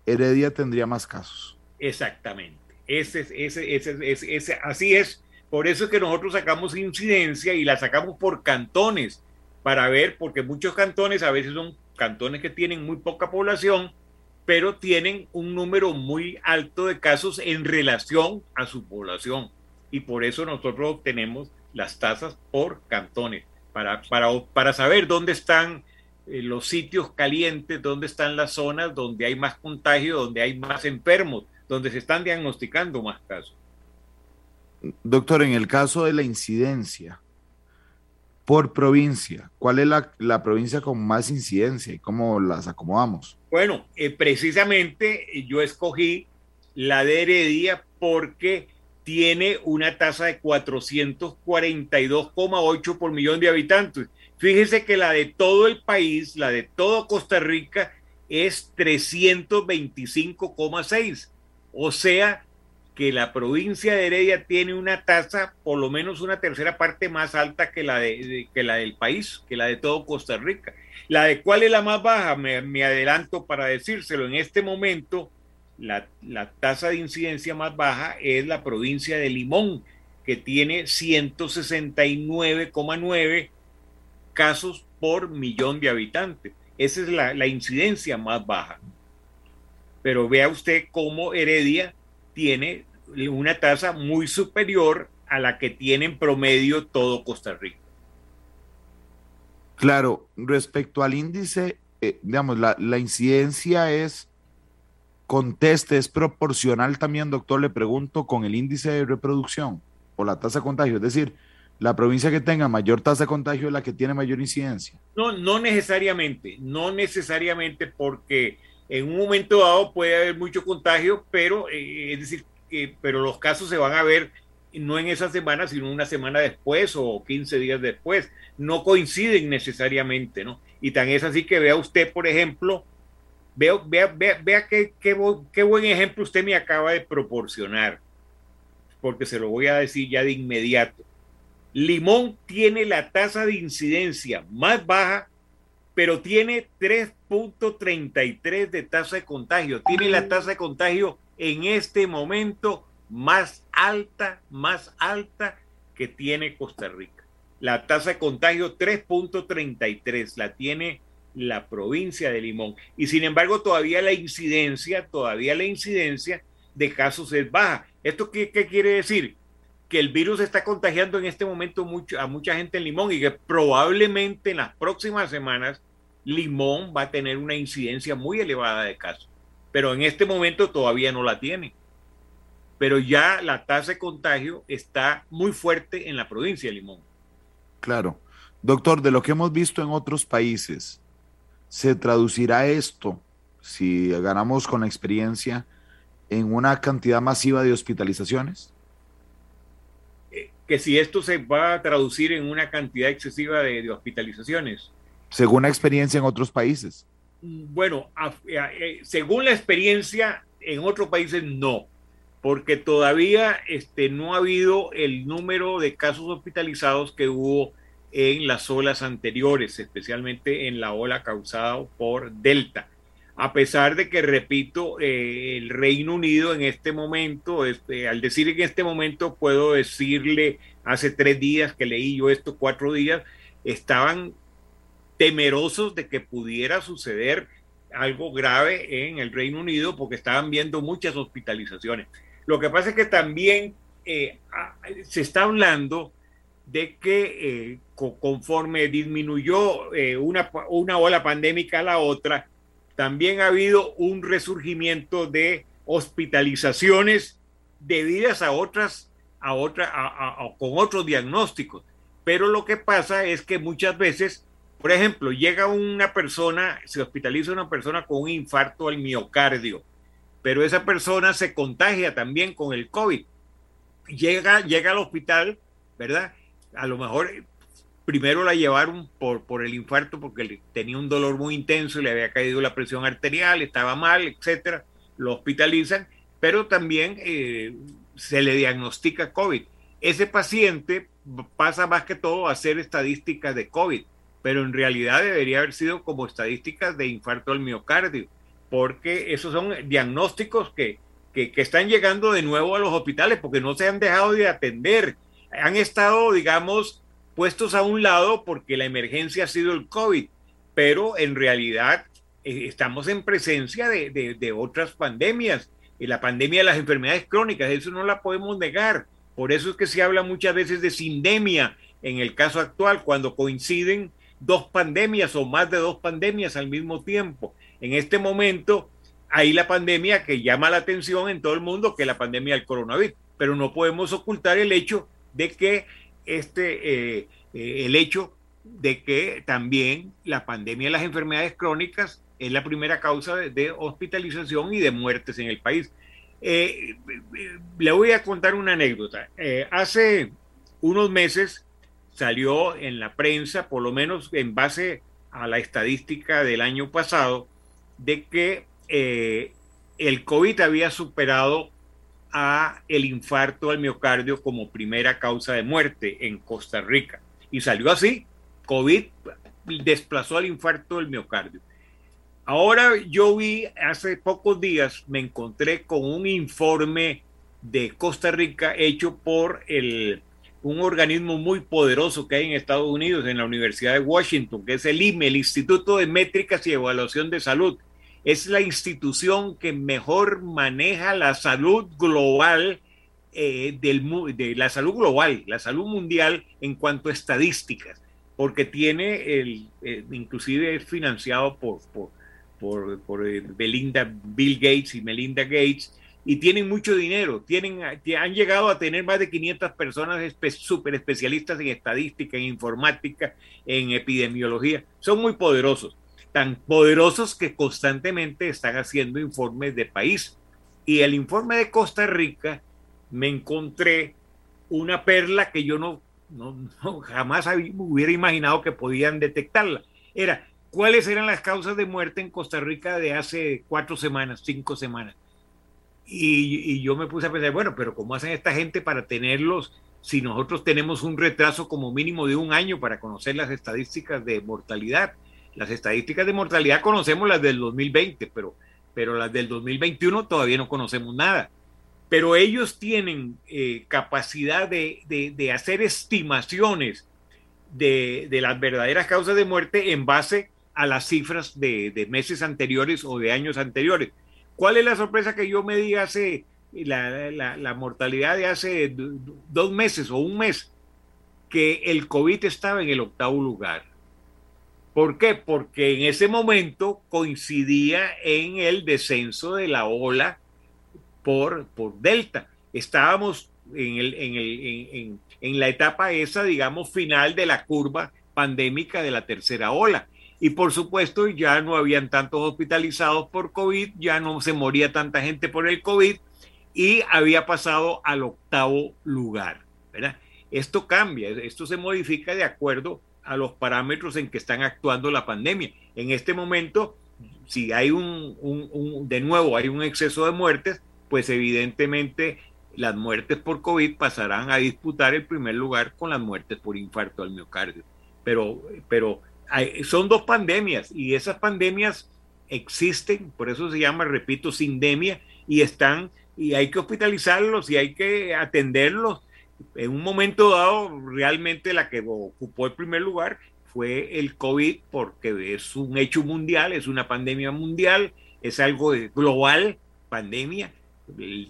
Heredia tendría más casos. Exactamente. Ese, ese, ese, ese, así es. Por eso es que nosotros sacamos incidencia y la sacamos por cantones para ver, porque muchos cantones a veces son cantones que tienen muy poca población, pero tienen un número muy alto de casos en relación a su población. Y por eso nosotros obtenemos las tasas por cantones, para, para, para saber dónde están eh, los sitios calientes, dónde están las zonas donde hay más contagio, donde hay más enfermos, donde se están diagnosticando más casos. Doctor, en el caso de la incidencia por provincia, ¿cuál es la, provincia con más incidencia y cómo las acomodamos? Bueno, eh, precisamente yo escogí la de Heredia porque tiene una tasa de 442,8 por millón de habitantes. Fíjese que la de todo el país, la de todo Costa Rica, es 325,6. O sea que la provincia de Heredia tiene una tasa por lo menos una tercera parte más alta que la, de, que la del país, que la de todo Costa Rica. La de cuál es la más baja, me, me adelanto para decírselo. En este momento, la, la, tasa de incidencia más baja es la provincia de Limón, que tiene 169,9 casos por millón de habitantes. Esa es la, la incidencia más baja pero vea usted cómo Heredia tiene una tasa muy superior a la que tiene en promedio todo Costa Rica. Claro, respecto al índice, eh, digamos, la, la, incidencia es conteste, es proporcional también, doctor, le pregunto, con el índice de reproducción o la tasa de contagio. Es decir, la provincia que tenga mayor tasa de contagio es la que tiene mayor incidencia. No, no necesariamente, no necesariamente porque en un momento dado puede haber mucho contagio, pero eh, es decir, pero los casos se van a ver no en esa semana, sino una semana después o 15 días después. No coinciden necesariamente, ¿no? Y tan es así que vea usted, por ejemplo, vea, vea, vea, vea qué, qué, qué buen ejemplo usted me acaba de proporcionar, porque se lo voy a decir ya de inmediato. Limón tiene la tasa de incidencia más baja pero tiene 3.33 de tasa de contagio. Tiene la tasa de contagio en este momento más alta, más alta que tiene Costa Rica. La tasa de contagio 3.33 la tiene la provincia de Limón. Y sin embargo, todavía la incidencia, todavía la incidencia de casos es baja. ¿Esto qué, qué quiere decir? Que el virus está contagiando en este momento mucho, a mucha gente en Limón y que probablemente en las próximas semanas Limón va a tener una incidencia muy elevada de casos, pero en este momento todavía no la tiene. Pero ya la tasa de contagio está muy fuerte en la provincia de Limón. Claro. Doctor, de lo que hemos visto en otros países, ¿se traducirá esto, si ganamos con la experiencia, en una cantidad masiva de hospitalizaciones? Que si esto se va a traducir en una cantidad excesiva de hospitalizaciones según la experiencia en otros países. Bueno, eh, según la experiencia en otros países no, porque todavía este, no ha habido el número de casos hospitalizados que hubo en las olas anteriores, especialmente en la ola causada por Delta. A pesar de que, repito, eh, el Reino Unido en este momento, este, al decir en este momento, puedo decirle hace tres días que leí yo esto, cuatro días, estaban temerosos de que pudiera suceder algo grave en el Reino Unido porque estaban viendo muchas hospitalizaciones. Lo que pasa es que también eh, se está hablando de que eh, conforme disminuyó una, una ola pandémica a la otra, también ha habido un resurgimiento de hospitalizaciones debidas a otras, a otra, con otros diagnósticos. Pero lo que pasa es que muchas veces, por ejemplo, llega una persona, se hospitaliza una persona con un infarto al miocardio, pero esa persona se contagia también con el COVID. Llega, llega al hospital, ¿verdad? A lo mejor primero la llevaron por, por el infarto porque tenía un dolor muy intenso, le había caído la presión arterial, estaba mal, etcétera. Lo hospitalizan, pero también eh, se le diagnostica COVID. Ese paciente pasa más que todo a hacer estadísticas de COVID, pero en realidad debería haber sido como estadísticas de infarto al miocardio, porque esos son diagnósticos que, que, que están llegando de nuevo a los hospitales porque no se han dejado de atender. Han estado, digamos, puestos a un lado porque la emergencia ha sido el COVID, pero en realidad eh, estamos en presencia de, otras pandemias, y la pandemia de las enfermedades crónicas, eso no la podemos negar. Por eso es que se habla muchas veces de sindemia en el caso actual, cuando coinciden dos pandemias o más de dos pandemias al mismo tiempo. En este momento hay la pandemia que llama la atención en todo el mundo, que es la pandemia del coronavirus, pero no podemos ocultar el hecho de que este, eh, eh, el hecho de que también la pandemia de las enfermedades crónicas es la primera causa de, hospitalización y de muertes en el país. Eh, le voy a contar una anécdota. hace unos meses salió en la prensa, por lo menos en base a la estadística del año pasado, de que el COVID había superado a el infarto al miocardio como primera causa de muerte en Costa Rica. Y salió así, COVID desplazó al infarto del miocardio. Ahora yo vi hace pocos días, me encontré con un informe de Costa Rica hecho por el, un organismo muy poderoso que hay en Estados Unidos, en la Universidad de Washington, que es el IME, el Instituto de Métricas y Evaluación de Salud es la institución que mejor maneja la salud global eh, del, de la salud global, la salud mundial en cuanto a estadísticas, porque tiene el, eh, inclusive es financiado por, por, por, eh, Belinda, Bill Gates y Melinda Gates, y tienen mucho dinero, tienen, han llegado a tener más de 500 personas súper especialistas en estadística, en informática, en epidemiología, son muy poderosos tan poderosos que constantemente están haciendo informes de país. Y el informe de Costa Rica me encontré una perla que yo no, jamás hubiera imaginado que podían detectarla. Era, ¿cuáles eran las causas de muerte en Costa Rica de hace cuatro semanas, cinco semanas? Y, yo me puse a pensar, bueno, pero ¿cómo hacen esta gente para tenerlos si nosotros tenemos un retraso como mínimo de un año para conocer las estadísticas de mortalidad? Las estadísticas de mortalidad conocemos las del 2020, pero, pero las del 2021 todavía no conocemos nada. Pero ellos tienen eh, capacidad de, de, hacer estimaciones de, de, las verdaderas causas de muerte en base a las cifras de, meses anteriores o de años anteriores. ¿Cuál es la sorpresa que yo me di hace la, la, la mortalidad de hace dos meses o un mes? Que el COVID estaba en el octavo lugar ¿Por qué? Porque en ese momento coincidía en el descenso de la ola por, por Delta. Estábamos en, el, en, el, en, la etapa esa, digamos, final de la curva pandémica de la tercera ola. Y por supuesto ya no habían tantos hospitalizados por COVID, ya no se moría tanta gente por el COVID y había pasado al octavo lugar. ¿verdad? Esto cambia, esto se modifica de acuerdo a los parámetros en que están actuando la pandemia. En este momento, si hay un, de nuevo, hay un exceso de muertes, pues evidentemente las muertes por COVID pasarán a disputar el primer lugar con las muertes por infarto al miocardio. Pero, pero son dos pandemias y esas pandemias existen, por eso se llama, repito, sindemia, y están, y hay que hospitalizarlos y hay que atenderlos en un momento dado, realmente la que ocupó el primer lugar fue el COVID, porque es un hecho mundial, es una pandemia mundial, es algo global, pandemia,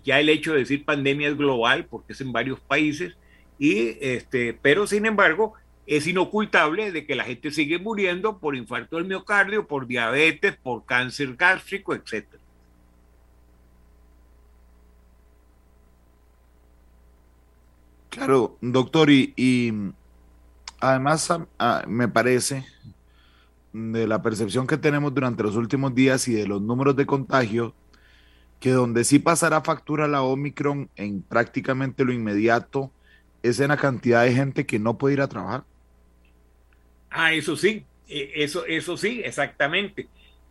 Ya el hecho de decir pandemia es global porque es en varios países, y este, pero sin embargo es inocultable de que la gente sigue muriendo por infarto del miocardio, por diabetes, por cáncer gástrico, etc. Claro, doctor, y, además me parece de la percepción que tenemos durante los últimos días y de los números de contagio, que donde sí pasará factura la Omicron en prácticamente lo inmediato es en la cantidad de gente que no puede ir a trabajar. Ah, eso sí, e, eso, eso sí, exactamente.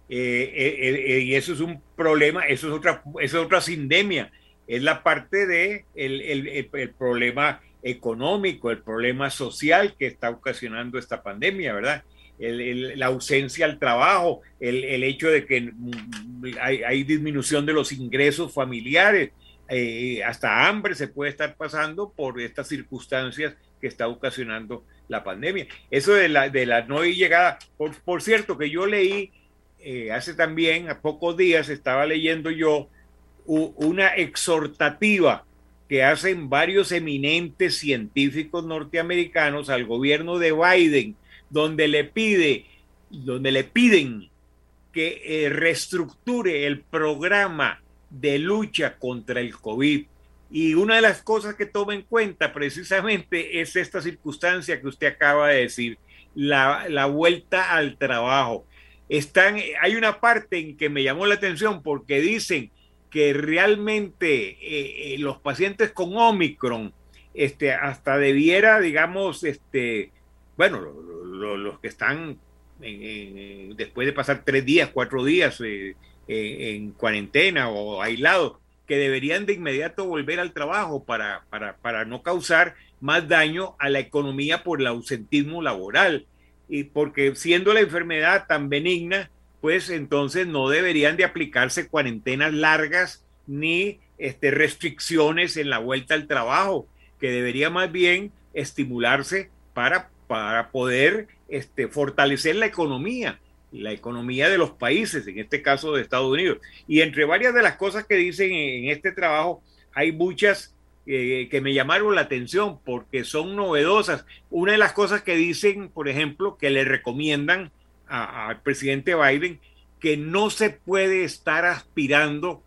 Eh, eh, eh, y eso es un problema, eso es otra, eso es otra sindemia. Es la parte de el, el, problema económico, el problema social que está ocasionando esta pandemia, ¿verdad? la ausencia al trabajo, el, hecho de que hay, hay, disminución de los ingresos familiares, hasta hambre se puede estar pasando por estas circunstancias que está ocasionando la pandemia. Eso de la, de la no llegada, por, por cierto, que yo leí eh, hace también, a pocos días, estaba leyendo yo una exhortativa que hacen varios eminentes científicos norteamericanos al gobierno de Biden, donde le pide, donde le piden que eh, reestructure el programa de lucha contra el COVID y una de las cosas que toma en cuenta precisamente es esta circunstancia que usted acaba de decir, la, vuelta al trabajo. Están, hay una parte en que me llamó la atención porque dicen que realmente eh, eh, los pacientes con Omicron este, hasta debiera, digamos, este, bueno, los que están después de pasar tres días, cuatro días eh, en cuarentena o aislados, que deberían de inmediato volver al trabajo para, para, no causar más daño a la economía por el ausentismo laboral. Y porque siendo la enfermedad tan benigna, pues entonces no deberían de aplicarse cuarentenas largas ni este, restricciones en la vuelta al trabajo, que debería más bien estimularse para, para poder este, fortalecer la economía la economía de los países, en este caso de Estados Unidos. Y entre varias de las cosas que dicen en este trabajo, hay muchas eh, que me llamaron la atención porque son novedosas. Una de las cosas que dicen, por ejemplo, que le recomiendan al presidente Biden que no se puede estar aspirando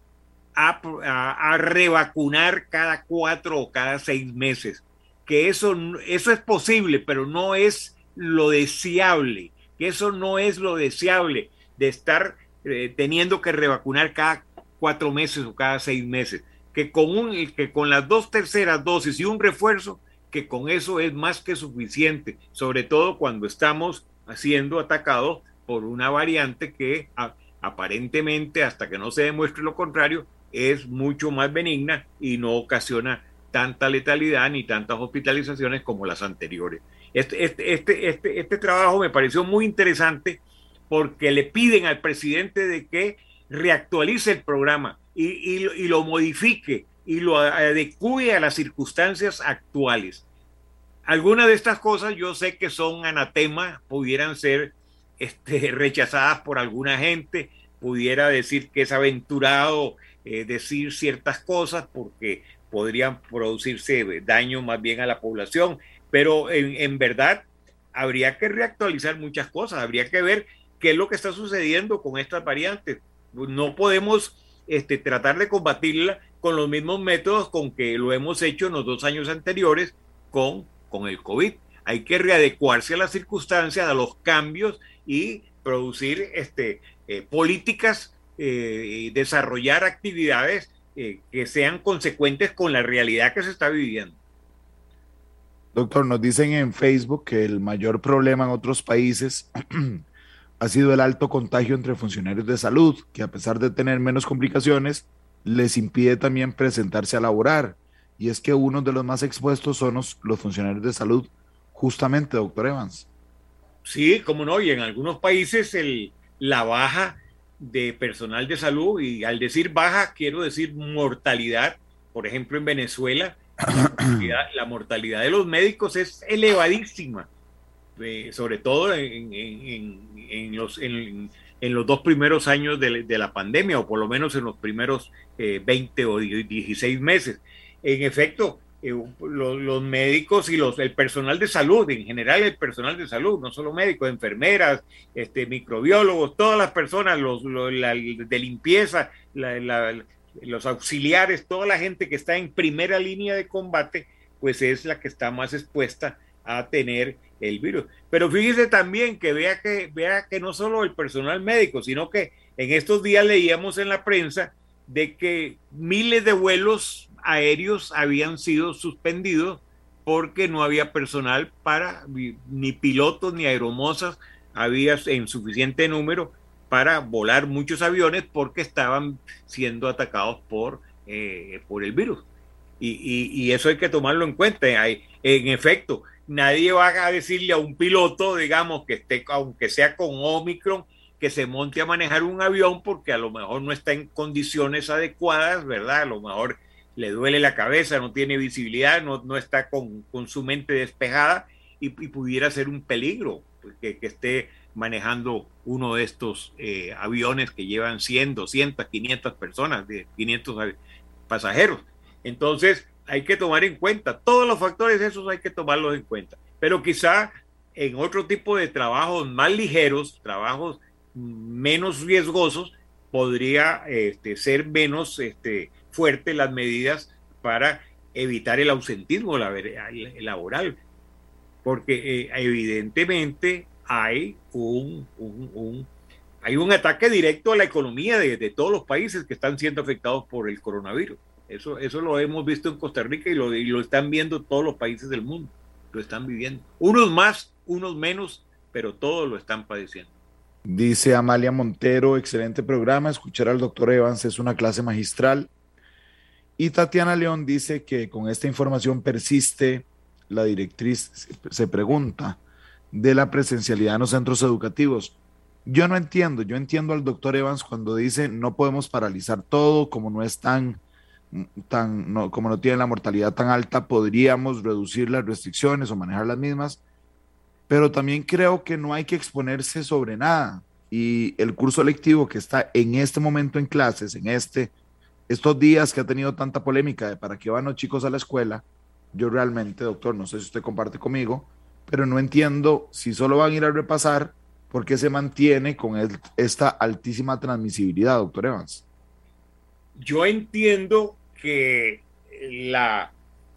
a, revacunar cada cuatro o cada seis meses. Que eso, eso es posible, pero no es lo deseable que eso no es lo deseable de estar eh, teniendo que revacunar cada cuatro meses o cada seis meses, que con, un, que con las dos terceras dosis y un refuerzo, que con eso es más que suficiente, sobre todo cuando estamos siendo atacados por una variante que aparentemente, hasta que no se demuestre lo contrario, es mucho más benigna y no ocasiona tanta letalidad ni tantas hospitalizaciones como las anteriores. Este, este, este, este, este trabajo me pareció muy interesante porque le piden al presidente de que reactualice el programa y, lo modifique y lo adecue a las circunstancias actuales. Algunas de estas cosas yo sé que son anatema, pudieran ser este, rechazadas por alguna gente, pudiera decir que es aventurado eh, decir ciertas cosas porque podrían producirse daño más bien a la población pero en, verdad habría que reactualizar muchas cosas, habría que ver qué es lo que está sucediendo con estas variantes. No podemos este, tratar de combatirla con los mismos métodos con que lo hemos hecho en los dos años anteriores con, con el COVID. Hay que readecuarse a las circunstancias, a los cambios y producir este, eh, políticas eh, y desarrollar actividades eh, que sean consecuentes con la realidad que se está viviendo. Doctor, nos dicen en Facebook que el mayor problema en otros países ha sido el alto contagio entre funcionarios de salud, que a pesar de tener menos complicaciones, les impide también presentarse a laborar. Y es que uno de los más expuestos son los, funcionarios de salud, justamente, doctor Evans. Sí, como no, y en algunos países el, la baja de personal de salud, y al decir baja quiero decir mortalidad, por ejemplo en Venezuela, la mortalidad, de los médicos es elevadísima, eh, sobre todo en, los, en en los dos primeros años de, la pandemia, o por lo menos en los primeros 20 o 16 meses. En efecto, eh, los, médicos y los, el personal de salud, en general el personal de salud, no solo médicos, enfermeras, este, microbiólogos, todas las personas los, de limpieza, los auxiliares, toda la gente que está en primera línea de combate, pues es la que está más expuesta a tener el virus. Pero fíjese también que vea que vea que no solo el personal médico, sino que en estos días leíamos en la prensa de que miles de vuelos aéreos habían sido suspendidos porque no había personal para, ni pilotos ni aeromosas había en suficiente número para volar muchos aviones porque estaban siendo atacados por, eh, por el virus. Y, eso hay que tomarlo en cuenta. Hay, en efecto, nadie va a decirle a un piloto, digamos, que esté, aunque sea con Omicron, que se monte a manejar un avión porque a lo mejor no está en condiciones adecuadas, ¿verdad? A lo mejor le duele la cabeza, no tiene visibilidad, no, no está con, su mente despejada y, pudiera ser un peligro pues, que, esté manejando uno de estos eh, aviones que llevan 100, 200, 500 personas, de 500 pasajeros. Entonces, hay que tomar en cuenta, todos los factores esos hay que tomarlos en cuenta, pero quizá en otro tipo de trabajos más ligeros, trabajos menos riesgosos, podría este, ser menos este, fuerte las medidas para evitar el ausentismo laboral, porque eh, evidentemente hay un, hay un ataque directo a la economía de, todos los países que están siendo afectados por el coronavirus. Eso, eso lo hemos visto en Costa Rica y lo, y lo están viendo todos los países del mundo, lo están viviendo. Unos más, unos menos, pero todos lo están padeciendo. Dice Amalia Montero, excelente programa, escuchar al doctor Evans es una clase magistral. Y Tatiana León dice que con esta información persiste, la directriz se pregunta de la presencialidad en los centros educativos. Yo no entiendo, yo entiendo al doctor Evans cuando dice no podemos paralizar todo, como no es tan, tan no, como no tiene la mortalidad tan alta, podríamos reducir las restricciones o manejar las mismas pero también creo que no hay que exponerse sobre nada. Y el curso lectivo que está en este momento en clases, en este, estos días que ha tenido tanta polémica de para qué van los chicos a la escuela, yo realmente, doctor, no sé si usted comparte conmigo, pero no entiendo si solo van a ir a repasar, por qué se mantiene con esta altísima transmisibilidad, doctor Evans. Yo entiendo que la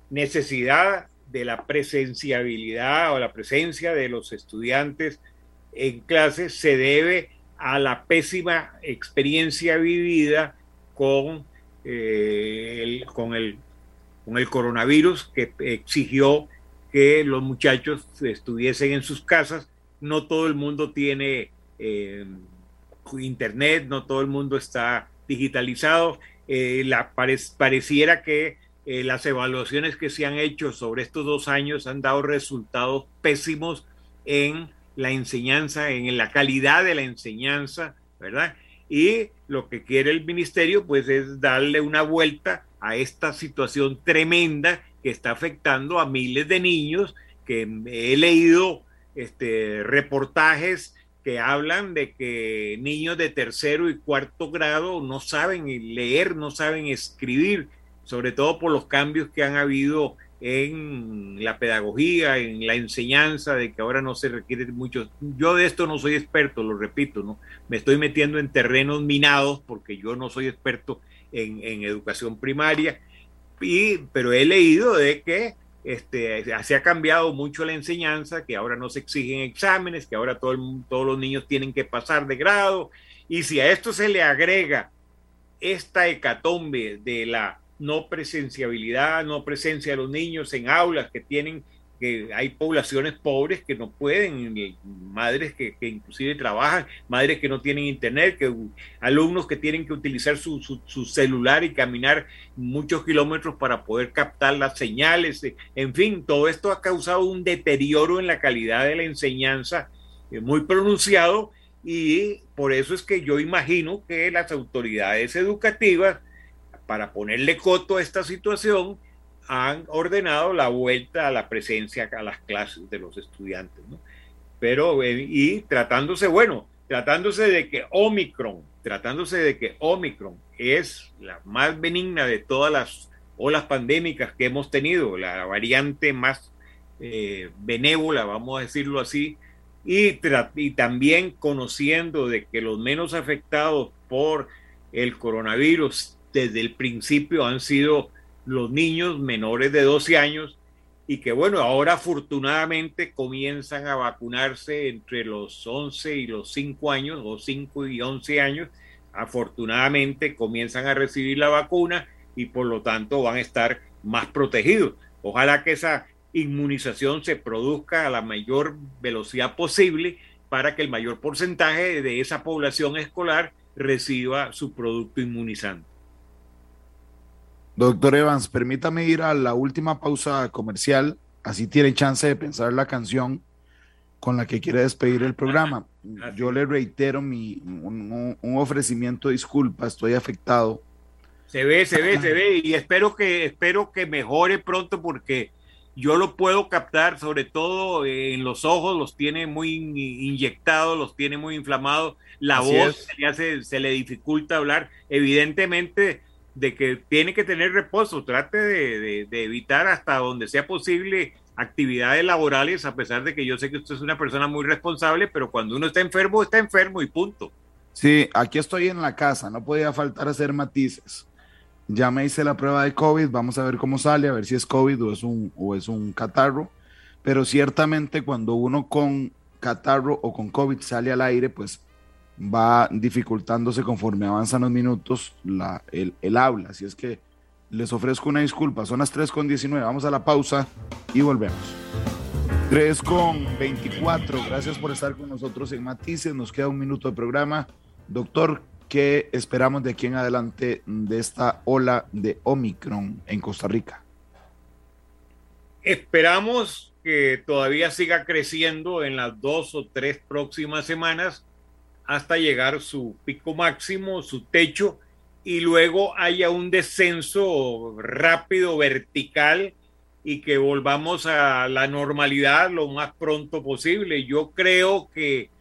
necesidad de la presenciabilidad o la presencia de los estudiantes en clases se debe a la pésima experiencia vivida con, eh, el, con, el, con el coronavirus que exigió que los muchachos estuviesen en sus casas. No todo el mundo tiene eh, internet, no todo el mundo está digitalizado. Eh, la, pareciera que eh, las evaluaciones que se han hecho sobre estos dos años han dado resultados pésimos en la enseñanza, en la calidad de la enseñanza, ¿verdad? Y lo que quiere el ministerio, pues, es darle una vuelta a esta situación tremenda que está afectando a miles de niños, que he leído este, reportajes que hablan de que niños de tercero y cuarto grado no saben leer, no saben escribir, sobre todo por los cambios que han habido en la pedagogía, en la enseñanza, de que ahora no se requiere mucho. Yo de esto no soy experto, lo repito, ¿no? Me estoy metiendo en terrenos minados porque yo no soy experto en, educación primaria, y, pero he leído de que este, se ha cambiado mucho la enseñanza, que ahora no se exigen exámenes, que ahora todo todos los niños tienen que pasar de grado, y si a esto se le agrega esta hecatombe de la no presenciabilidad, no presencia de los niños en aulas que tienen, que hay poblaciones pobres que no pueden, madres que, inclusive trabajan, madres que no tienen internet, que alumnos que tienen que utilizar su, celular y caminar muchos kilómetros para poder captar las señales, en fin, todo esto ha causado un deterioro en la calidad de la enseñanza eh, muy pronunciado y por eso es que yo imagino que las autoridades educativas para ponerle coto a esta situación, han ordenado la vuelta a la presencia a las clases de los estudiantes. Pero, eh, y tratándose, bueno, tratándose de que Omicron, tratándose de que Omicron es la más benigna de todas las olas pandémicas que hemos tenido, la variante más eh, benévola, vamos a decirlo así, y también conociendo de que los menos afectados por el coronavirus desde el principio han sido los niños menores de 12 años y que bueno, ahora afortunadamente comienzan a vacunarse entre los 11 y los 5 años o 5 y 11 años, afortunadamente comienzan a recibir la vacuna y por lo tanto van a estar más protegidos. Ojalá que esa inmunización se produzca a la mayor velocidad posible para que el mayor porcentaje de esa población escolar reciba su producto inmunizante. Doctor Evans, permítame ir a la última pausa comercial, así tiene chance de pensar la canción con la que quiere despedir el programa. Yo le reitero mi, un, ofrecimiento de disculpa, estoy afectado. Se ve, se ve, se ve, y espero que, espero que mejore pronto porque yo lo puedo captar, sobre todo en los ojos, los tiene muy inyectados, los tiene muy inflamados, la voz se le, hace, se le dificulta hablar. Evidentemente, de que tiene que tener reposo, trate de, evitar hasta donde sea posible actividades laborales, a pesar de que yo sé que usted es una persona muy responsable, pero cuando uno está enfermo, está enfermo y punto. Sí, aquí estoy en la casa, no podía faltar hacer matices. Ya me hice la prueba de COVID, vamos a ver cómo sale, a ver si es COVID o es un, o es un catarro, pero ciertamente cuando uno con catarro o con COVID sale al aire, pues va dificultándose conforme avanzan los minutos la, el, el, habla. Así es que les ofrezco una disculpa. Son las 3 con 19. Vamos a la pausa y volvemos. 3 con 24. Gracias por estar con nosotros en Matices. Nos queda un minuto de programa. Doctor, ¿qué esperamos de aquí en adelante de esta ola de Omicron en Costa Rica? Esperamos que todavía siga creciendo en las dos o tres próximas semanas hasta llegar su pico máximo, su techo, y luego haya un descenso rápido, vertical, y que volvamos a la normalidad lo más pronto posible. Yo creo que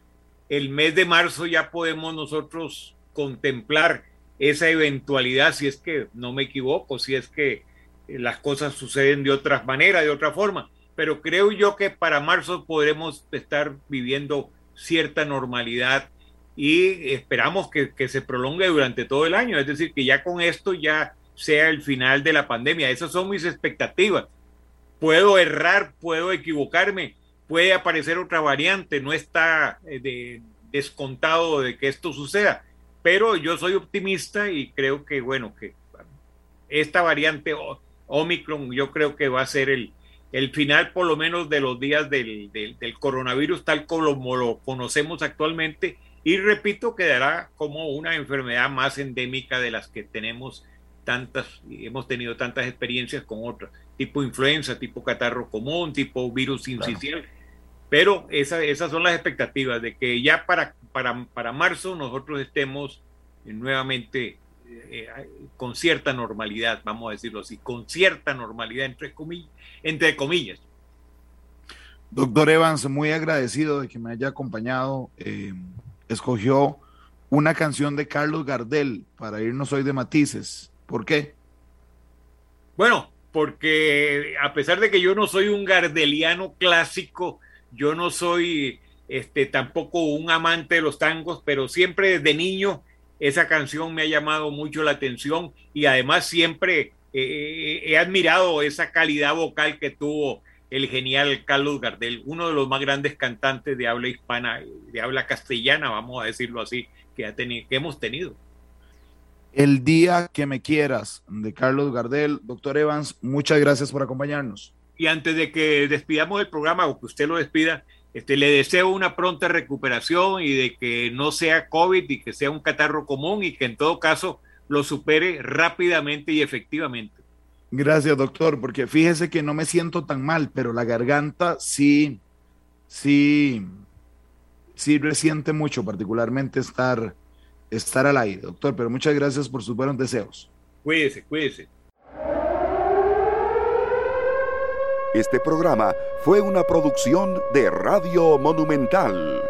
el mes de marzo ya podemos nosotros contemplar esa eventualidad, si es que no me equivoco, si es que las cosas suceden de otra manera, de otra forma. Pero creo yo que para marzo podremos estar viviendo cierta normalidad y esperamos que, se prolongue durante todo el año, es decir, que ya con esto ya sea el final de la pandemia. Esas son mis expectativas. Puedo errar, puedo equivocarme, puede aparecer otra variante, no está eh, descontado de que esto suceda, pero yo soy optimista y creo que, bueno, que esta variante Omicron yo creo que va a ser el, el final por lo menos de los días del, del coronavirus tal como lo conocemos actualmente y repito, quedará como una enfermedad más endémica de las que tenemos tantas, hemos tenido tantas experiencias con otras, tipo influenza, tipo catarro común, tipo virus incisional. Pero esas son las expectativas de que ya para, para, para marzo nosotros estemos nuevamente eh, con cierta normalidad, vamos a decirlo así, con cierta normalidad entre comillas. Entre comillas. Doctor Evans, muy agradecido de que me haya acompañado. Eh, escogió una canción de Carlos Gardel para irnos hoy de matices. ¿Por qué? Bueno, porque a pesar de que yo no soy un gardeliano clásico, yo no soy este, tampoco un amante de los tangos, pero siempre desde niño esa canción me ha llamado mucho la atención y además siempre eh, he admirado esa calidad vocal que tuvo el genial Carlos Gardel, uno de los más grandes cantantes de habla hispana, de habla castellana, vamos a decirlo así, que, ha que hemos tenido. El día que me quieras, de Carlos Gardel. Doctor Evans, muchas gracias por acompañarnos. Y antes de que despidamos el programa o que usted lo despida, este, le deseo una pronta recuperación y de que no sea COVID y que sea un catarro común y que en todo caso lo supere rápidamente y efectivamente. Gracias, doctor, porque fíjese que no me siento tan mal, pero la garganta sí, sí, sí resiente mucho, particularmente estar, estar al aire, doctor. Pero muchas gracias por sus buenos deseos. Cuídese, cuídese. Este programa fue una producción de Radio Monumental.